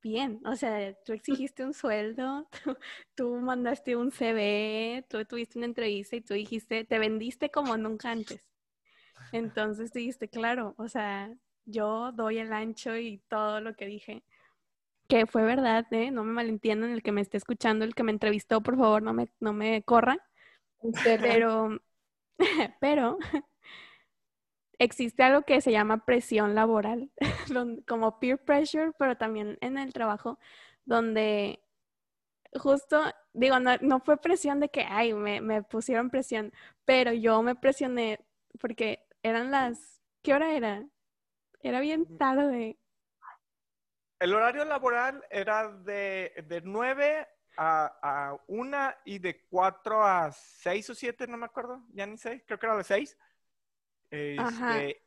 bien. O sea, tú exigiste un sueldo, [LAUGHS] tú, mandaste un CV, tú tuviste una entrevista y tú dijiste, te vendiste como nunca antes. Entonces dijiste, claro, o sea, yo doy el ancho y todo lo que dije. Que fue verdad, ¿eh? No me malentiendan, el que me esté escuchando, el que me entrevistó, por favor, no me, no me corra. Pero, [LAUGHS] pero existe algo que se llama presión laboral, [LAUGHS] como peer pressure, pero también en el trabajo, donde justo, digo, no, fue presión de que, ay, me, me, pusieron presión, pero yo me presioné porque eran las, ¿qué hora era? Era bien tarde. El horario laboral era de, de 9 a, a 1 y de 4 a 6 o 7, no me acuerdo, ya ni sé, creo que era de 6. Este,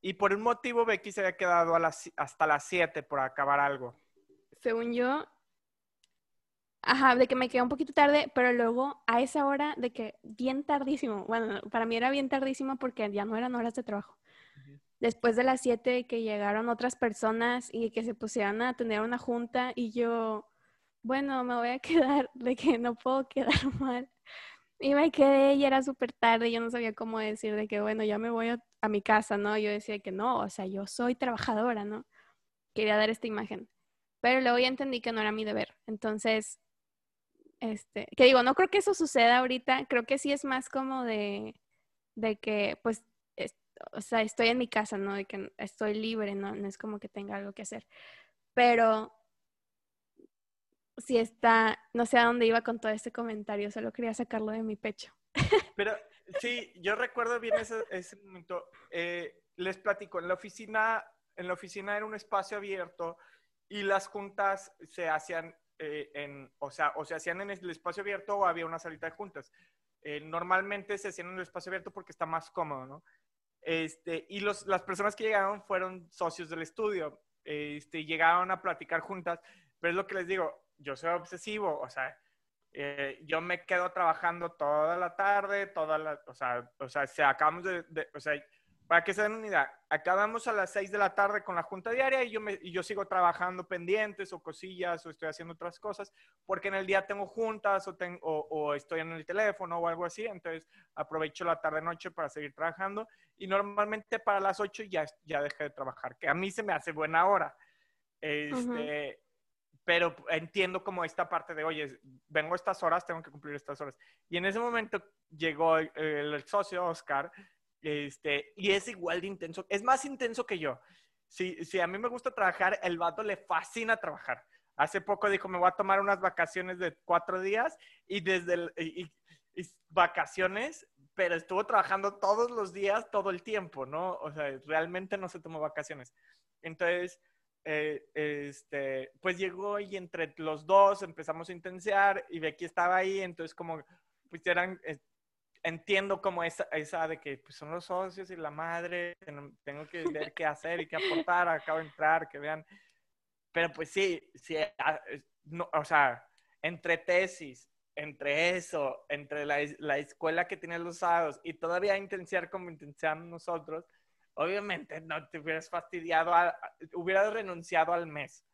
y por un motivo Becky se había quedado a las, hasta las 7 por acabar algo. Según yo, ajá, de que me quedé un poquito tarde, pero luego a esa hora de que bien tardísimo, bueno, para mí era bien tardísimo porque ya no eran horas de trabajo. Después de las 7 que llegaron otras personas y que se pusieron a tener una junta y yo, bueno, me voy a [LAUGHS] quedar de que no puedo quedar [LAUGHS] mal. Y me quedé y era súper tarde, yo no sabía cómo decir de que, bueno, ya me voy a, mi casa, ¿no? Yo decía que no, o sea, yo soy trabajadora, ¿no? Quería dar esta imagen. Pero luego ya entendí que no era mi deber. Entonces, este, que digo, no creo que eso suceda ahorita, creo que sí es más como de, de que, pues, o sea, estoy en mi casa, ¿no? De que estoy libre, ¿no? No es como que tenga algo que hacer. Pero si está, no sé a dónde iba con todo este comentario, solo quería sacarlo de mi pecho. [LAUGHS] Pero sí, yo recuerdo bien ese, ese momento. Eh, les platico, en la oficina, en la oficina era un espacio abierto y las juntas se hacían eh, en, o sea, o se hacían en el espacio abierto o había una salita de juntas. Eh, normalmente se hacían en el espacio abierto porque está más cómodo, ¿no? Este, y los, las personas que llegaron fueron socios del estudio, este, llegaron a platicar juntas, pero es lo que les digo, yo soy obsesivo, o sea, eh, yo me quedo trabajando toda la tarde, toda la, o sea, o sea, se acabamos de, o sea, para que se den una idea, acabamos a las 6 de la tarde con la junta diaria y yo, me, y yo sigo trabajando pendientes o cosillas o estoy haciendo otras cosas porque en el día tengo juntas o, tengo, o, estoy en el teléfono o algo así, entonces aprovecho la tarde-noche para seguir trabajando y normalmente para las 8 ya, ya dejé de trabajar, que a mí se me hace buena hora. Este, pero entiendo como esta parte de, oye, vengo estas horas, tengo que cumplir estas horas. Y en ese momento llegó el, socio Oscar, este, y es igual de intenso, es más intenso que yo. Si, si a mí me gusta trabajar, el vato le fascina trabajar. Hace poco dijo, me voy a tomar unas vacaciones de cuatro días y desde el, vacaciones, pero estuvo trabajando todos los días, todo el tiempo, ¿no? O sea, realmente no se tomó vacaciones. Entonces, eh, este, pues llegó y entre los dos empezamos a intensear y Becky estaba ahí, entonces como, pues eran, eh, entiendo como esa, esa de que pues, son los socios y la madre, tengo que ver qué hacer y qué aportar, acabo de entrar, que vean, pero pues sí, sí, ah, no, o sea, entre tesis, entre eso, entre la, la escuela que tiene los sábados y todavía intensiar como intensiamos nosotros, obviamente no te hubieras fastidiado, hubieras renunciado al mes.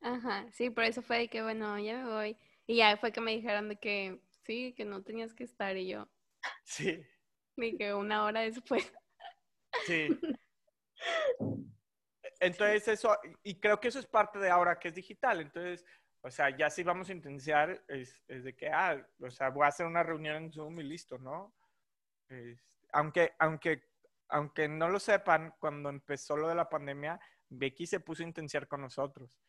Ajá, sí, por eso fue de que, bueno, ya me voy. Y ya fue que me dijeron de que sí, que no tenías que estar y yo. [LAUGHS] Sí. Y que una hora después. Sí. [LAUGHS] Entonces eso, y creo que eso es parte de ahora que es digital. Entonces, o sea, ya si vamos a intensiar, es, es de que, ah, o sea, voy a hacer una reunión en Zoom y listo, ¿no? aunque, aunque aunque no lo sepan, cuando empezó lo de la pandemia, Becky se puso a intensiar con nosotros.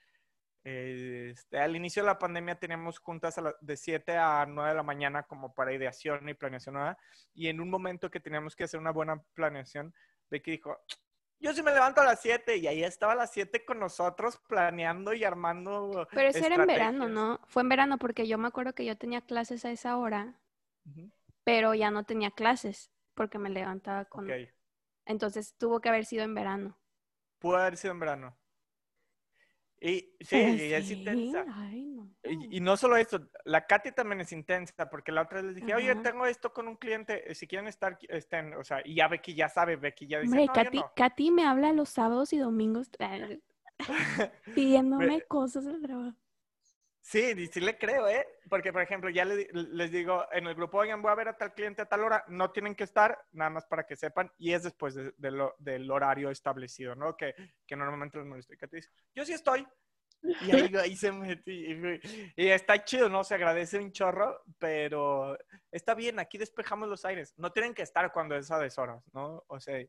Este, al inicio de la pandemia teníamos juntas de 7 a 9 de la mañana como para ideación y planeación nueva. Y en un momento que teníamos que hacer una buena planeación, Becky dijo, yo sí me levanto a las 7 y ahí estaba a las 7 con nosotros planeando y armando. Pero eso era en verano, ¿no? Fue en verano porque yo me acuerdo que yo tenía clases a esa hora, pero ya no tenía clases porque me levantaba con... Entonces tuvo que haber sido en verano. Pudo haber sido en verano. Y sí, es intensa. ay, no. Y, y no solo eso, la Katy también es intensa, porque la otra vez les dije, oye, tengo esto con un cliente, si quieren estar, estén, o sea, y ya Becky ya sabe, Becky ya dice, Hombre, no, Katy, no. Katy me habla los sábados y domingos [LAUGHS] [LAUGHS] pidiéndome cosas del trabajo. Sí, y sí le creo, ¿eh? Porque, por ejemplo, ya les digo en el grupo, oigan, voy a ver a tal cliente a tal hora, no tienen que estar, nada más para que sepan, y es después de- lo- del horario establecido, ¿no? Que, que normalmente les molesto. Y Katy dice, yo sí estoy. Y ahí, se mete. Y, y está chido, ¿no? Se agradece un chorro, pero está bien, aquí despejamos los aires. No tienen que estar cuando es a deshoras, ¿no? O sea,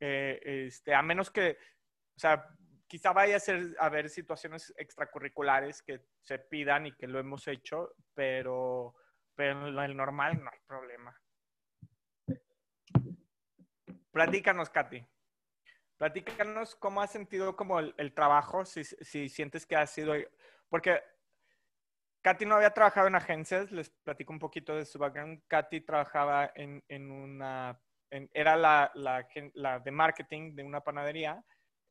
eh, este, a menos que, o sea, quizá vaya a ser a haber situaciones extracurriculares que se pidan y que lo hemos hecho, pero, en el normal no hay problema. Platícanos, Katy. Platícanos cómo has sentido como el, trabajo, si, si sientes que ha sido... Porque Katy no había trabajado en agencias, les platico un poquito de su background. Katy trabajaba en, una... era la, la de marketing de una panadería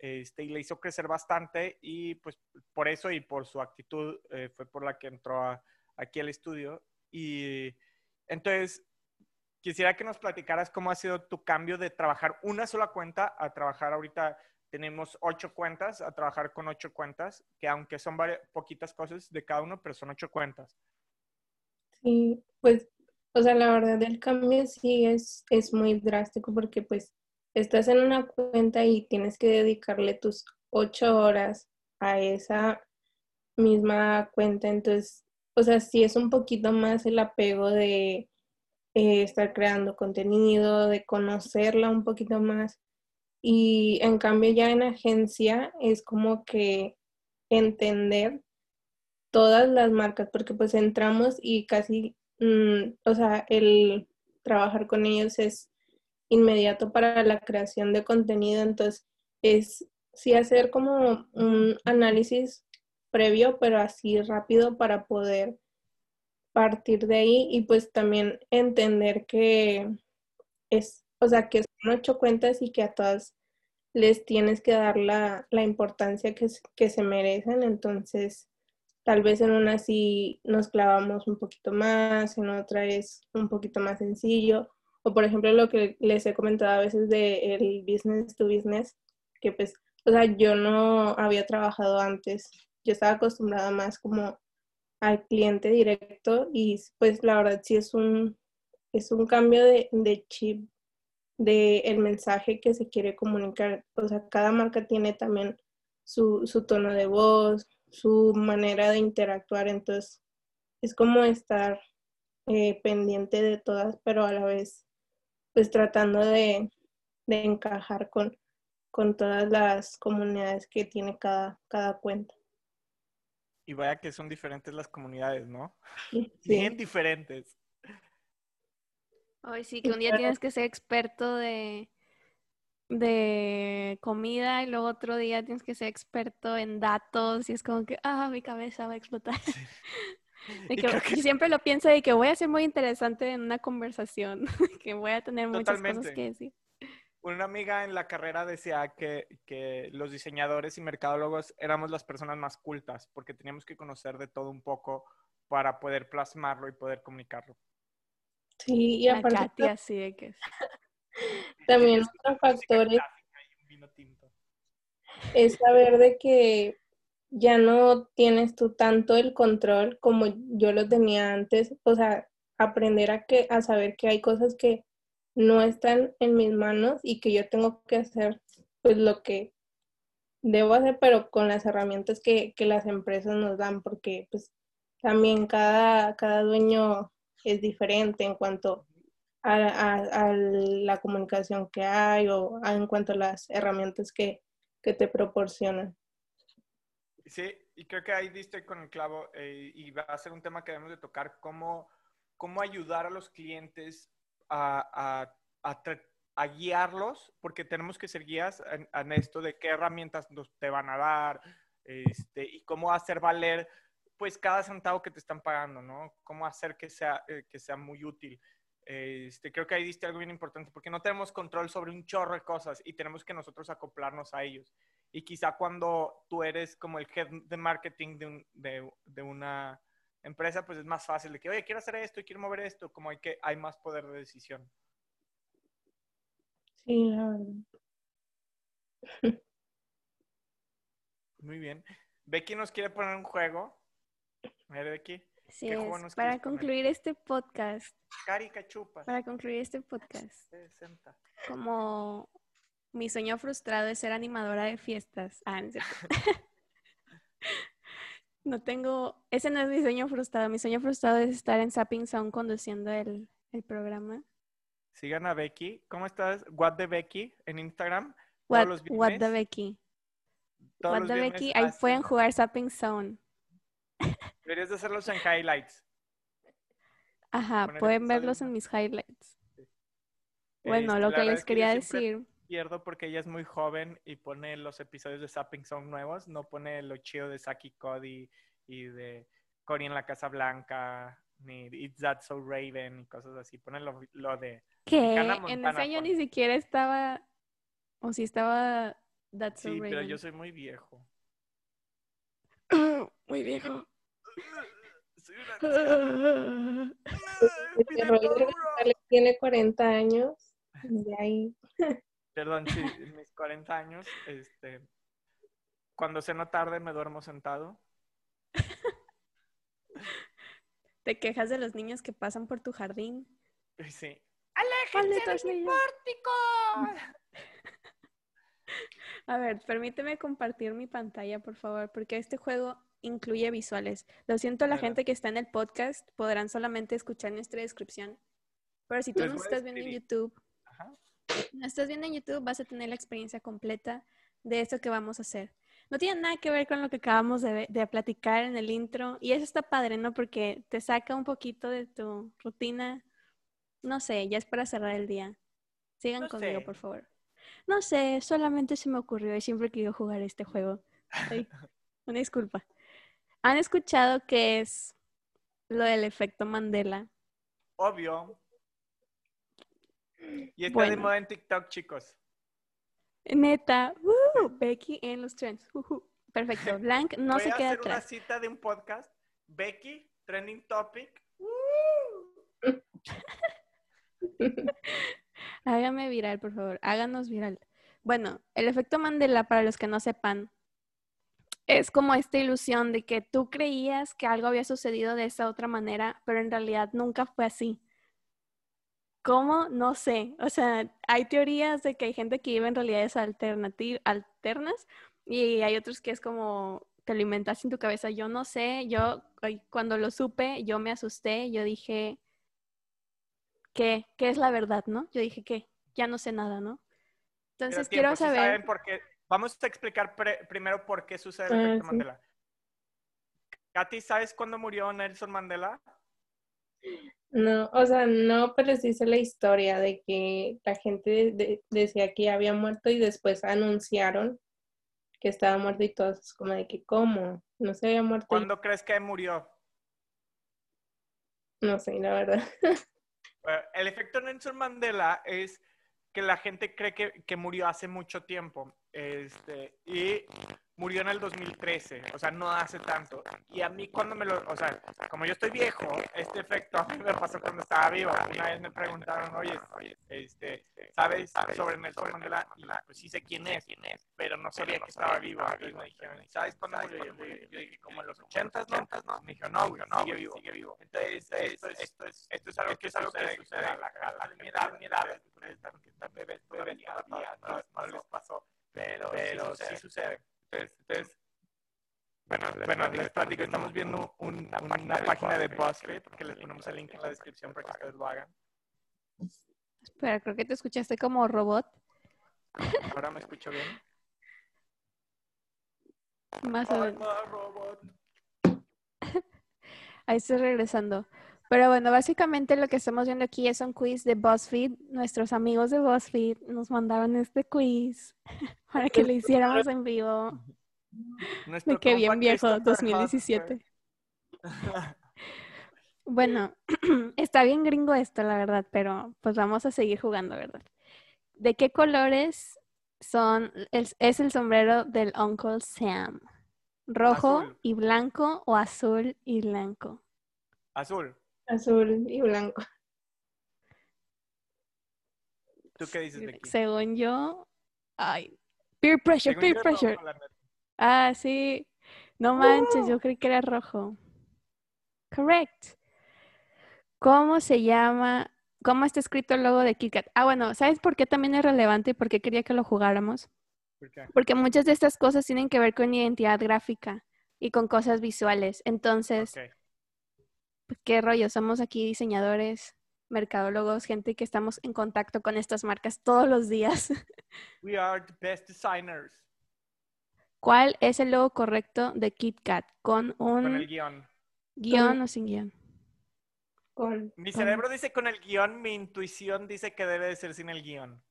este, y le hizo crecer bastante y pues por eso y por su actitud eh, fue por la que entró a- aquí al estudio. Y entonces quisiera que nos platicaras cómo ha sido tu cambio de trabajar una sola cuenta a trabajar ahorita. Tenemos ocho cuentas, a trabajar con ocho cuentas, que aunque son varias, poquitas cosas de cada uno, pero son ocho cuentas. Sí, pues, o sea, la verdad el cambio sí es, es muy drástico porque pues estás en una cuenta y tienes que dedicarle tus ocho horas a esa misma cuenta, entonces, o sea, sí es un poquito más el apego de eh, estar creando contenido, de conocerla un poquito más. Y en cambio ya en agencia es como que entender todas las marcas, porque pues entramos y casi, mm, o sea, el trabajar con ellos es inmediato para la creación de contenido, entonces es sí hacer como un análisis previo, pero así rápido para poder partir de ahí y pues también entender que es, o sea, que son ocho cuentas y que a todas les tienes que dar la, la importancia que, que se merecen, entonces tal vez en una sí nos clavamos un poquito más, en otra es un poquito más sencillo, o por ejemplo lo que les he comentado a veces de el business to business, que pues, o sea, yo no había trabajado antes, yo estaba acostumbrada más como al cliente directo y pues la verdad sí es un, es un cambio de, de chip de el mensaje que se quiere comunicar. O sea, cada marca tiene también su, su tono de voz, su manera de interactuar, entonces es como estar eh, pendiente de todas, pero a la vez pues tratando de, de encajar con, con todas las comunidades que tiene cada, cada cuenta. Y vaya que son diferentes las comunidades, ¿no? Sí. [LAUGHS] Bien diferentes. Ay, sí, que un día tienes que ser experto de, de comida y luego otro día tienes que ser experto en datos y es como que, ah, mi cabeza va a explotar. Y [LAUGHS] [LAUGHS] que, que- yo siempre lo pienso de que voy a ser muy interesante en una conversación, [LAUGHS] que voy a tener muchas Totalmente. cosas que decir. Una amiga en la carrera decía que, que los diseñadores y mercadólogos éramos las personas más cultas porque teníamos que conocer de todo un poco para poder plasmarlo y poder comunicarlo. Sí, y La aparte Katy así de que [LAUGHS] también Es otro factor es saber de que ya no tienes tú tanto el control como yo lo tenía antes, o sea, aprender a que a saber que hay cosas que no están en mis manos y que yo tengo que hacer pues lo que debo hacer, pero con las herramientas que, que las empresas nos dan, porque pues también cada, cada dueño es diferente en cuanto a, a- la comunicación que hay o en cuanto a las herramientas que, que te proporcionan. Sí, y creo que ahí diste con el clavo eh, y va a ser un tema que debemos de tocar, cómo, cómo ayudar a los clientes a, a- a a guiarlos, porque tenemos que ser guías en, en esto de qué herramientas nos te van a dar este, y cómo hacer valer pues cada centavo que te están pagando, ¿no? Cómo hacer que sea, eh, que sea muy útil. Este, creo que ahí diste algo bien importante, porque no tenemos control sobre un chorro de cosas y tenemos que nosotros acoplarnos a ellos. Y quizá cuando tú eres como el head de marketing de, un- de- de una empresa, pues es más fácil de que, oye, quiero hacer esto y quiero mover esto, como hay que hay más poder de decisión. Sí, la verdad. [LAUGHS] Muy bien. Becky nos quiere poner un juego. A ver, Becky. Así ¿Qué juego es. nos Para poner? concluir este podcast, Cari cachupas. para concluir este podcast, 60. como mi sueño frustrado es ser animadora de fiestas. Ah, [LAUGHS] no tengo, ese no es mi sueño frustrado. Mi sueño frustrado es estar en Sapping Sound conduciendo el, el programa. Sigan a Becky. ¿Cómo estás? What the Becky en Instagram. What, los what the. Becky. Todos What the Becky. Ahí hacen- pueden jugar Sapping Sound. Deberías de hacerlos en highlights. Ajá, Poner pueden verlos en mis highlights. Bueno, lo la que les es quería siempre decir. Pierdo porque ella es muy joven y pone los episodios de Sapping Song nuevos, no pone lo chido de Saki Cody y de Cory en la Casa Blanca, ni It's That So Raven y cosas así. Pone lo, lo de. Que en ese año ni siquiera estaba, o si estaba That's So Sí, pero Raven. yo soy muy viejo. [COUGHS] Muy viejo. [COUGHS] Soy una [COUGHS] tiene 40 años. De ahí. [LAUGHS] Perdón, sí, en mis 40 años, este, cuando ceno tarde me duermo sentado. Te quejas de los niños que pasan por tu jardín. Sí. ¡Malditos niños! [LAUGHS] A ver, permíteme compartir mi pantalla, por favor, porque este juego incluye visuales. Lo siento, la gente que está en el podcast podrán solamente escuchar nuestra descripción. Pero si tú nos estás viendo en. YouTube, Ajá. No estás viendo en YouTube, vas a tener la experiencia completa de esto que vamos a hacer. No tiene nada que ver con lo que acabamos de, platicar en el intro. Y eso está padre, ¿no? Porque te saca un poquito de tu rutina. No sé, ya es para cerrar el día. Sigan No conmigo, sé. por favor. No sé, solamente se me ocurrió y siempre he querido jugar este juego. Ay, [LAUGHS] una disculpa. ¿Han escuchado qué es lo del efecto Mandela? Obvio. Y está de Bueno. moda en TikTok, chicos. Neta, ¡uh! Becky en los trends. ujú. Perfecto, [LAUGHS] Blanc no Voy se a queda hacer una cita de un podcast. Becky, trending topic. [LAUGHS] Hágame viral, por favor. Háganos viral. Bueno, el efecto Mandela, para los que no sepan, es como esta ilusión de que tú creías que algo había sucedido de esa otra manera, pero en realidad nunca fue así. ¿Cómo? No sé. O sea, hay teorías de que hay gente que vive en realidades alternas y hay otros que es como te lo inventas en tu cabeza. Yo no sé, yo cuando lo supe, yo me asusté, yo dije, ¿qué? ¿Qué es la verdad, no? Yo dije, ¿qué? Ya no sé nada, ¿no? Entonces tiempo, quiero si saber... saben por qué- Vamos a explicar pre- primero por qué sucede el Ah, efecto sí. Mandela. Katy, ¿sabes cuándo murió Nelson Mandela? [LAUGHS] No, o sea, no, pero sí sé la historia de que la gente de- de- decía que había muerto y después anunciaron que estaba muerto y todos como de que, ¿cómo? No se había muerto. y- ¿Cuándo crees que murió? No sé, la verdad. [LAUGHS] El efecto Nelson Mandela es que la gente cree que, que murió hace mucho tiempo este, y murió en el 2013, o sea, no hace tanto. Y a mí cuando me lo, o sea, como yo estoy viejo, este efecto a mí me pasó cuando estaba vivo. Una vez me preguntaron, oye, este, ¿sabes sobre Nelson Mandela? Y pues sí sé quién es, pero no sabía que estaba vivo. Y me dijeron, ¿sabes cuándo murió? Yo, dije, como en los 80, ¿no? Me dijeron, no, no, sigue vivo, sigue vivo. Entonces, esto es, esto es, esto es algo que es algo que sucede a la, a la de mi edad, mi edad, ustedes están, que están bebés todavía, todavía no, no les pasó, pero, pero sí sucede. Entonces, entonces bueno, bueno, les platico, estamos viendo un- una, página de BuzzFeed, que les ponemos el link en la descripción para que ustedes lo hagan. Espera, creo que te escuchaste como robot. Ahora me escucho bien. Más o menos. Ahí estoy regresando. Pero bueno, básicamente lo que estamos viendo aquí es un quiz de BuzzFeed. Nuestros amigos de BuzzFeed nos mandaron este quiz [LAUGHS] para que lo hiciéramos en vivo. Nuestro Me quedé bien viejo, Christopher 2017. Huff, [LAUGHS] Bueno, [CLEARS THROAT] está bien gringo esto, la verdad, pero pues vamos a seguir jugando, ¿verdad? ¿De qué colores son, es, es el sombrero del Uncle Sam. ¿Rojo Azul. y blanco o azul y blanco? Azul. Azul y blanco. ¿Tú qué dices de aquí? Según yo, ay, peer pressure, Según peer pressure. rojo. Ah, sí. No manches, yo creí que era rojo. Correct. ¿Cómo se llama? ¿Cómo está escrito el logo de KitKat? Ah, bueno, ¿sabes por qué también es relevante y por qué quería que lo jugáramos? ¿Por qué? Porque muchas de estas cosas tienen que ver con identidad gráfica y con cosas visuales. Entonces, Ok. Pues, ¿qué rollo? Somos aquí diseñadores, mercadólogos, gente que estamos en contacto con estas marcas todos los días. [LAUGHS] We are the best designers. ¿Cuál es el logo correcto de KitKat? ¿Con un Con el guion. guion o sin guion? Con Mi Con- cerebro dice con el guion, mi intuición dice que debe de ser sin el guion.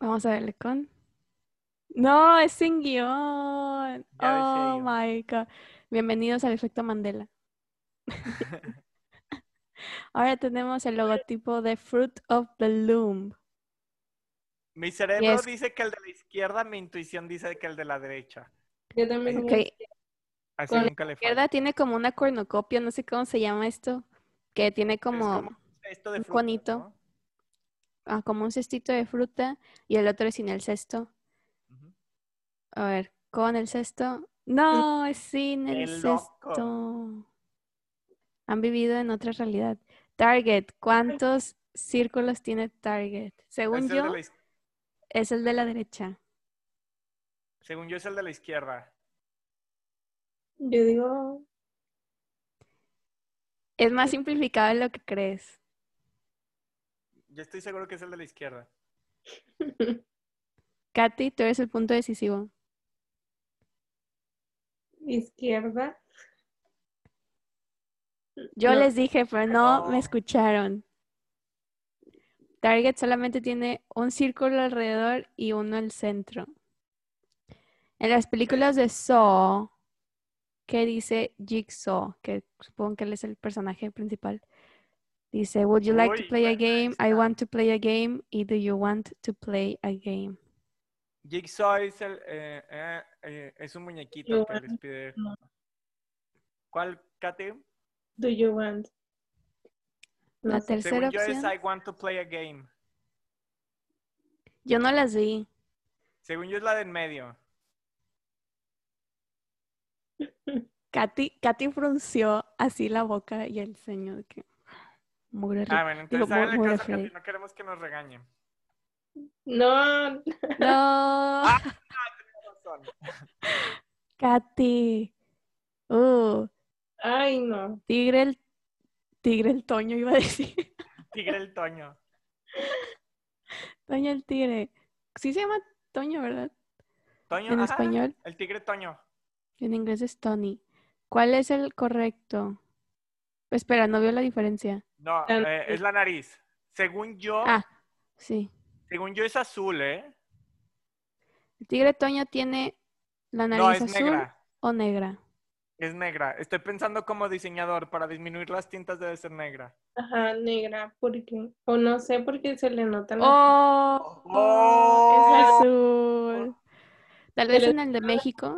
Vamos a verle con. No, es sin guion. Ya Oh my God. Bienvenidos al efecto Mandela. [LAUGHS] Ahora tenemos el logotipo de Fruit of the Loom. Mi cerebro es- dice que el de la izquierda, mi intuición dice que el de la derecha. Yo también. Ok, Así Con la nunca le La izquierda tiene como una cornucopia, no sé cómo se llama esto, que tiene Es como, esto de un conito. ¿no? ah, como un cestito de fruta y el otro es sin el cesto. A ver, con el cesto. No, es sin el ¡Qué loco! cesto. Han vivido en otra realidad. Target, ¿cuántos círculos tiene Target? Según Es el yo, la es el de la derecha. Según yo es el de la izquierda. Yo digo. Es más simplificado de lo que crees. Yo estoy seguro que es el de la izquierda. Katy, tú eres el punto decisivo. Izquierda. Yo No. les dije, pero no me No. escucharon. Target solamente tiene un círculo alrededor y uno al centro. En las películas de Saw, ¿qué dice Jigsaw? Que supongo que él es el personaje principal. Dice, Would you like to play a game? I want to play a game. Y do you want to play a game? Jigsaw es el eh, eh, eh, es un muñequito Yo que les pide. no. ¿Cuál, Kate? Do you want? La No tercera Según yo es opción. I want to play a game. Yo no las vi. Según yo es la de en medio. [LAUGHS] Katy, Katy frunció así la boca y el ceño de que... Mugre Ah, bueno, Digo, entonces háganle muy caso a Katy, afraid. no queremos que nos regañen. No. No, [LAUGHS] Razón. Katy. Uh, Ay, no. tigre el tigre el Toño iba a decir. [LAUGHS] Tigre el Toño. Toño el tigre. Sí se llama Toño, ¿verdad? Toño, En ajá, español. El tigre Toño. En inglés es Tony. ¿Cuál es el correcto? Espera, no veo la diferencia. No, La eh, es la nariz. Según yo, Ah, sí. Según yo es azul, ¿eh? El tigre Toño tiene la No, nariz es azul negra. o negra. Es negra. Estoy pensando como diseñador, para disminuir las tintas debe ser negra. Ajá, negra. ¿Por qué? O no sé por qué se le nota la. Oh, Oh. es azul. Tal vez Pero- en el de México.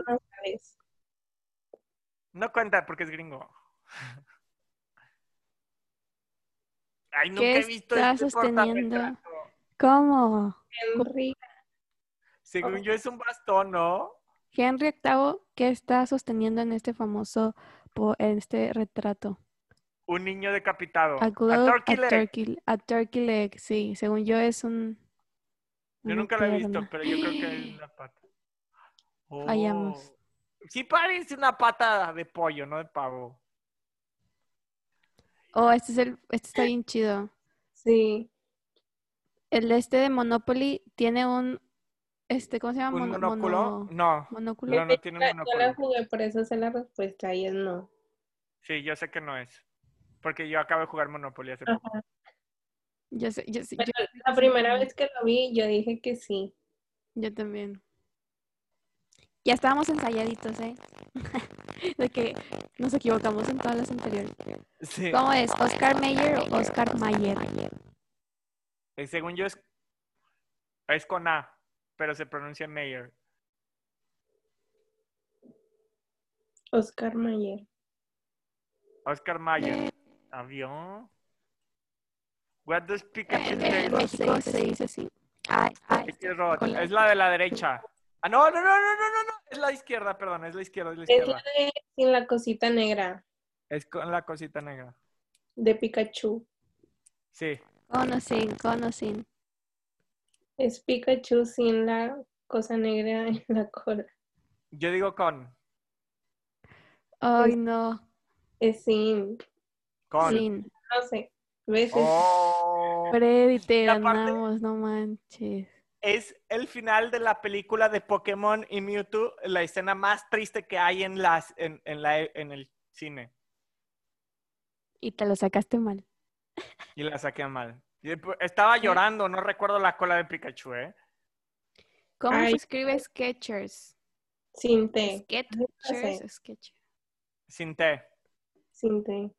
No cuenta porque es gringo. [LAUGHS] Ay, nunca ¿Qué he visto está este sosteniendo? ¿Cómo? Henry. Según yo es un bastón, ¿no? Henry VIII, ¿qué está sosteniendo en este famoso, en este retrato? Un niño decapitado. A A turkey a leg. turkey, a turkey leg, sí. Según yo es un. Yo nunca lo he visto, pero yo creo que es una pata. Fallamos. Oh. Sí parece una pata de pollo, no de pavo. Oh, este es el, este está bien chido. Sí. El de este de Monopoly tiene un, este, ¿cómo se llama? ¿Un Mono- monóculo? mono- No, monóculo. no, no tiene un ya la monóculo. jugué, por eso sé la respuesta y él no. Sí, yo sé que no es. Porque yo acabo de jugar Monopoly hace poco. Ajá. Yo sé, yo sé, yo, La primera vez que lo vi, yo dije que sí. yo también. Ya estábamos ensayaditos, ¿eh? [LAUGHS] De que nos equivocamos en todas las anteriores. Sí. ¿Cómo es? ¿Oscar Mayer o Oscar Mayer? Eh, según yo es. Es con A, pero se pronuncia Mayer. Oscar Mayer. Oscar Mayer. Avión. What does Pikachu taste México se dice así. Con la- Es la de la derecha. Ah, no, no, no, no, no, no, no. Es la izquierda, perdón, es la izquierda, es la Es izquierda. la de sin la cosita negra Es con la cosita negra. de Pikachu. Sí. Con o sin, con o sin. Es Pikachu sin la cosa negra [LAUGHS] en la cola. Yo digo con. Ay, no. Es sin, Con. Sin. no sé. ¿Ves? Es- Oh. Freddy, te ganamos, no manches. Es el final de la película de Pokémon y Mewtwo, la escena más triste que hay en, las, en, en la, en el cine. Y te lo sacaste mal. Y la saqué mal. Y, Estaba llorando, no recuerdo la cola de Pikachu, ¿eh? ¿Cómo Ay. se escribe Sketchers? sin T. Sketchers sé. o Sketchers. Sin té. Sin T.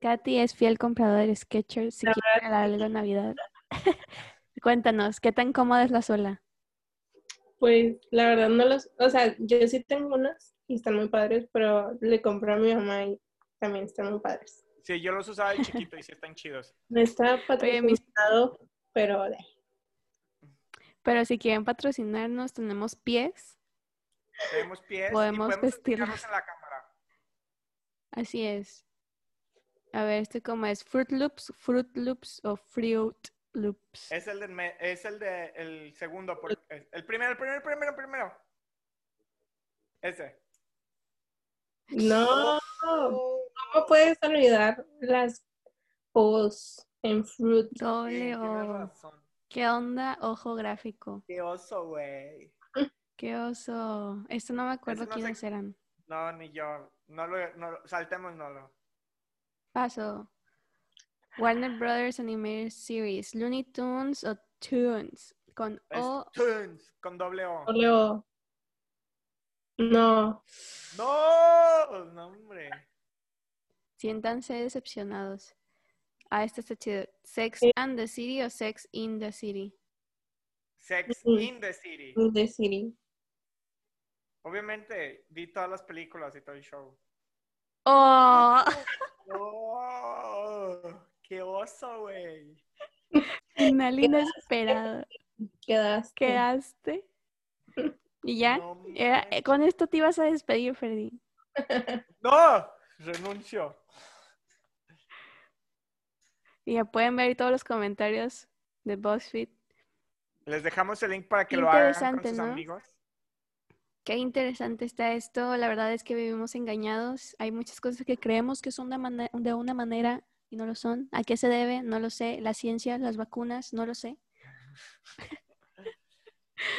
Katy es fiel compradora de Sketchers. Si La quiere regalar algo en Navidad. [LAUGHS] Cuéntanos, ¿qué tan cómoda es la sola? Pues la verdad no los, o sea, yo sí tengo unas y están muy padres, pero le compré a mi mamá y también están muy padres. Sí, yo los usaba de chiquito y sí están chidos. [LAUGHS] No está Oye, patrocinado, pero de- Pero si quieren patrocinarnos, tenemos pies. Tenemos pies Podemos y podemos vestirlos. enseñarlos en la cámara. Así es. A ver, este como es Fruit Loops, Fruit Loops o Fruit Loops. Es el de, me- es el de el segundo, por- el el primero, el primero, el primero, el primero. Ese. No, ¿cómo puedes olvidar las O's en fruit? Doble O. ¿Qué onda? Ojo gráfico. Qué oso, güey. Qué oso. Esto no me acuerdo no sé- quiénes eran. No, ni yo. No lo, no, lo- saltemos, no lo. Paso. Warner Brothers Animated Series. Looney Tunes o Tunes. Con Es O. Toons, con doble O. Doble O. No, No, no, hombre. Siéntanse decepcionados. Ah, este está chido. Sex Sí. and the City o Sex in the City. Sex in the City. de Siri. Obviamente, vi todas las películas y todo el show. ¡Oh! [LAUGHS] No, qué oso, güey. Final inesperado. Quedaste. Quedaste. Y ya. No, Era- eh, con esto te ibas a despedir, Freddy. [LAUGHS] no, renuncio. Y ya pueden ver todos los comentarios de BuzzFeed. Les dejamos el link para que lo hagan con sus ¿no? amigos. Qué interesante está esto. La verdad es que vivimos engañados. Hay muchas cosas que creemos que son de, de una manera y no lo son. ¿A qué se debe? No lo sé. La ciencia, las vacunas, no lo sé.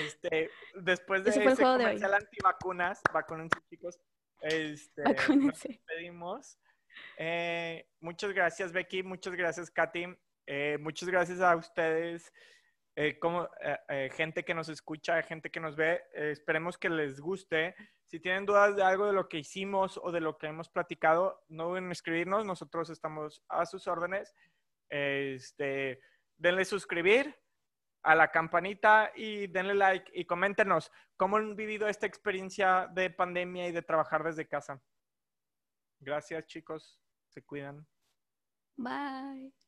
Este, después de Ese juego de comercial antivacunas, vacúnense chicos. Este, nos Vacúnense. despedimos. Eh, muchas gracias Becky, muchas gracias Katy, Eh, muchas gracias a ustedes, eh, como, eh, eh, gente que nos escucha, gente que nos ve. Eh, esperemos que les guste. Si tienen dudas de algo de lo que hicimos o de lo que hemos platicado, no duden en escribirnos. Nosotros estamos a sus órdenes. Este, denle suscribir a la campanita y denle like y coméntenos cómo han vivido esta experiencia de pandemia y de trabajar desde casa. Gracias, chicos. Se cuidan. Bye.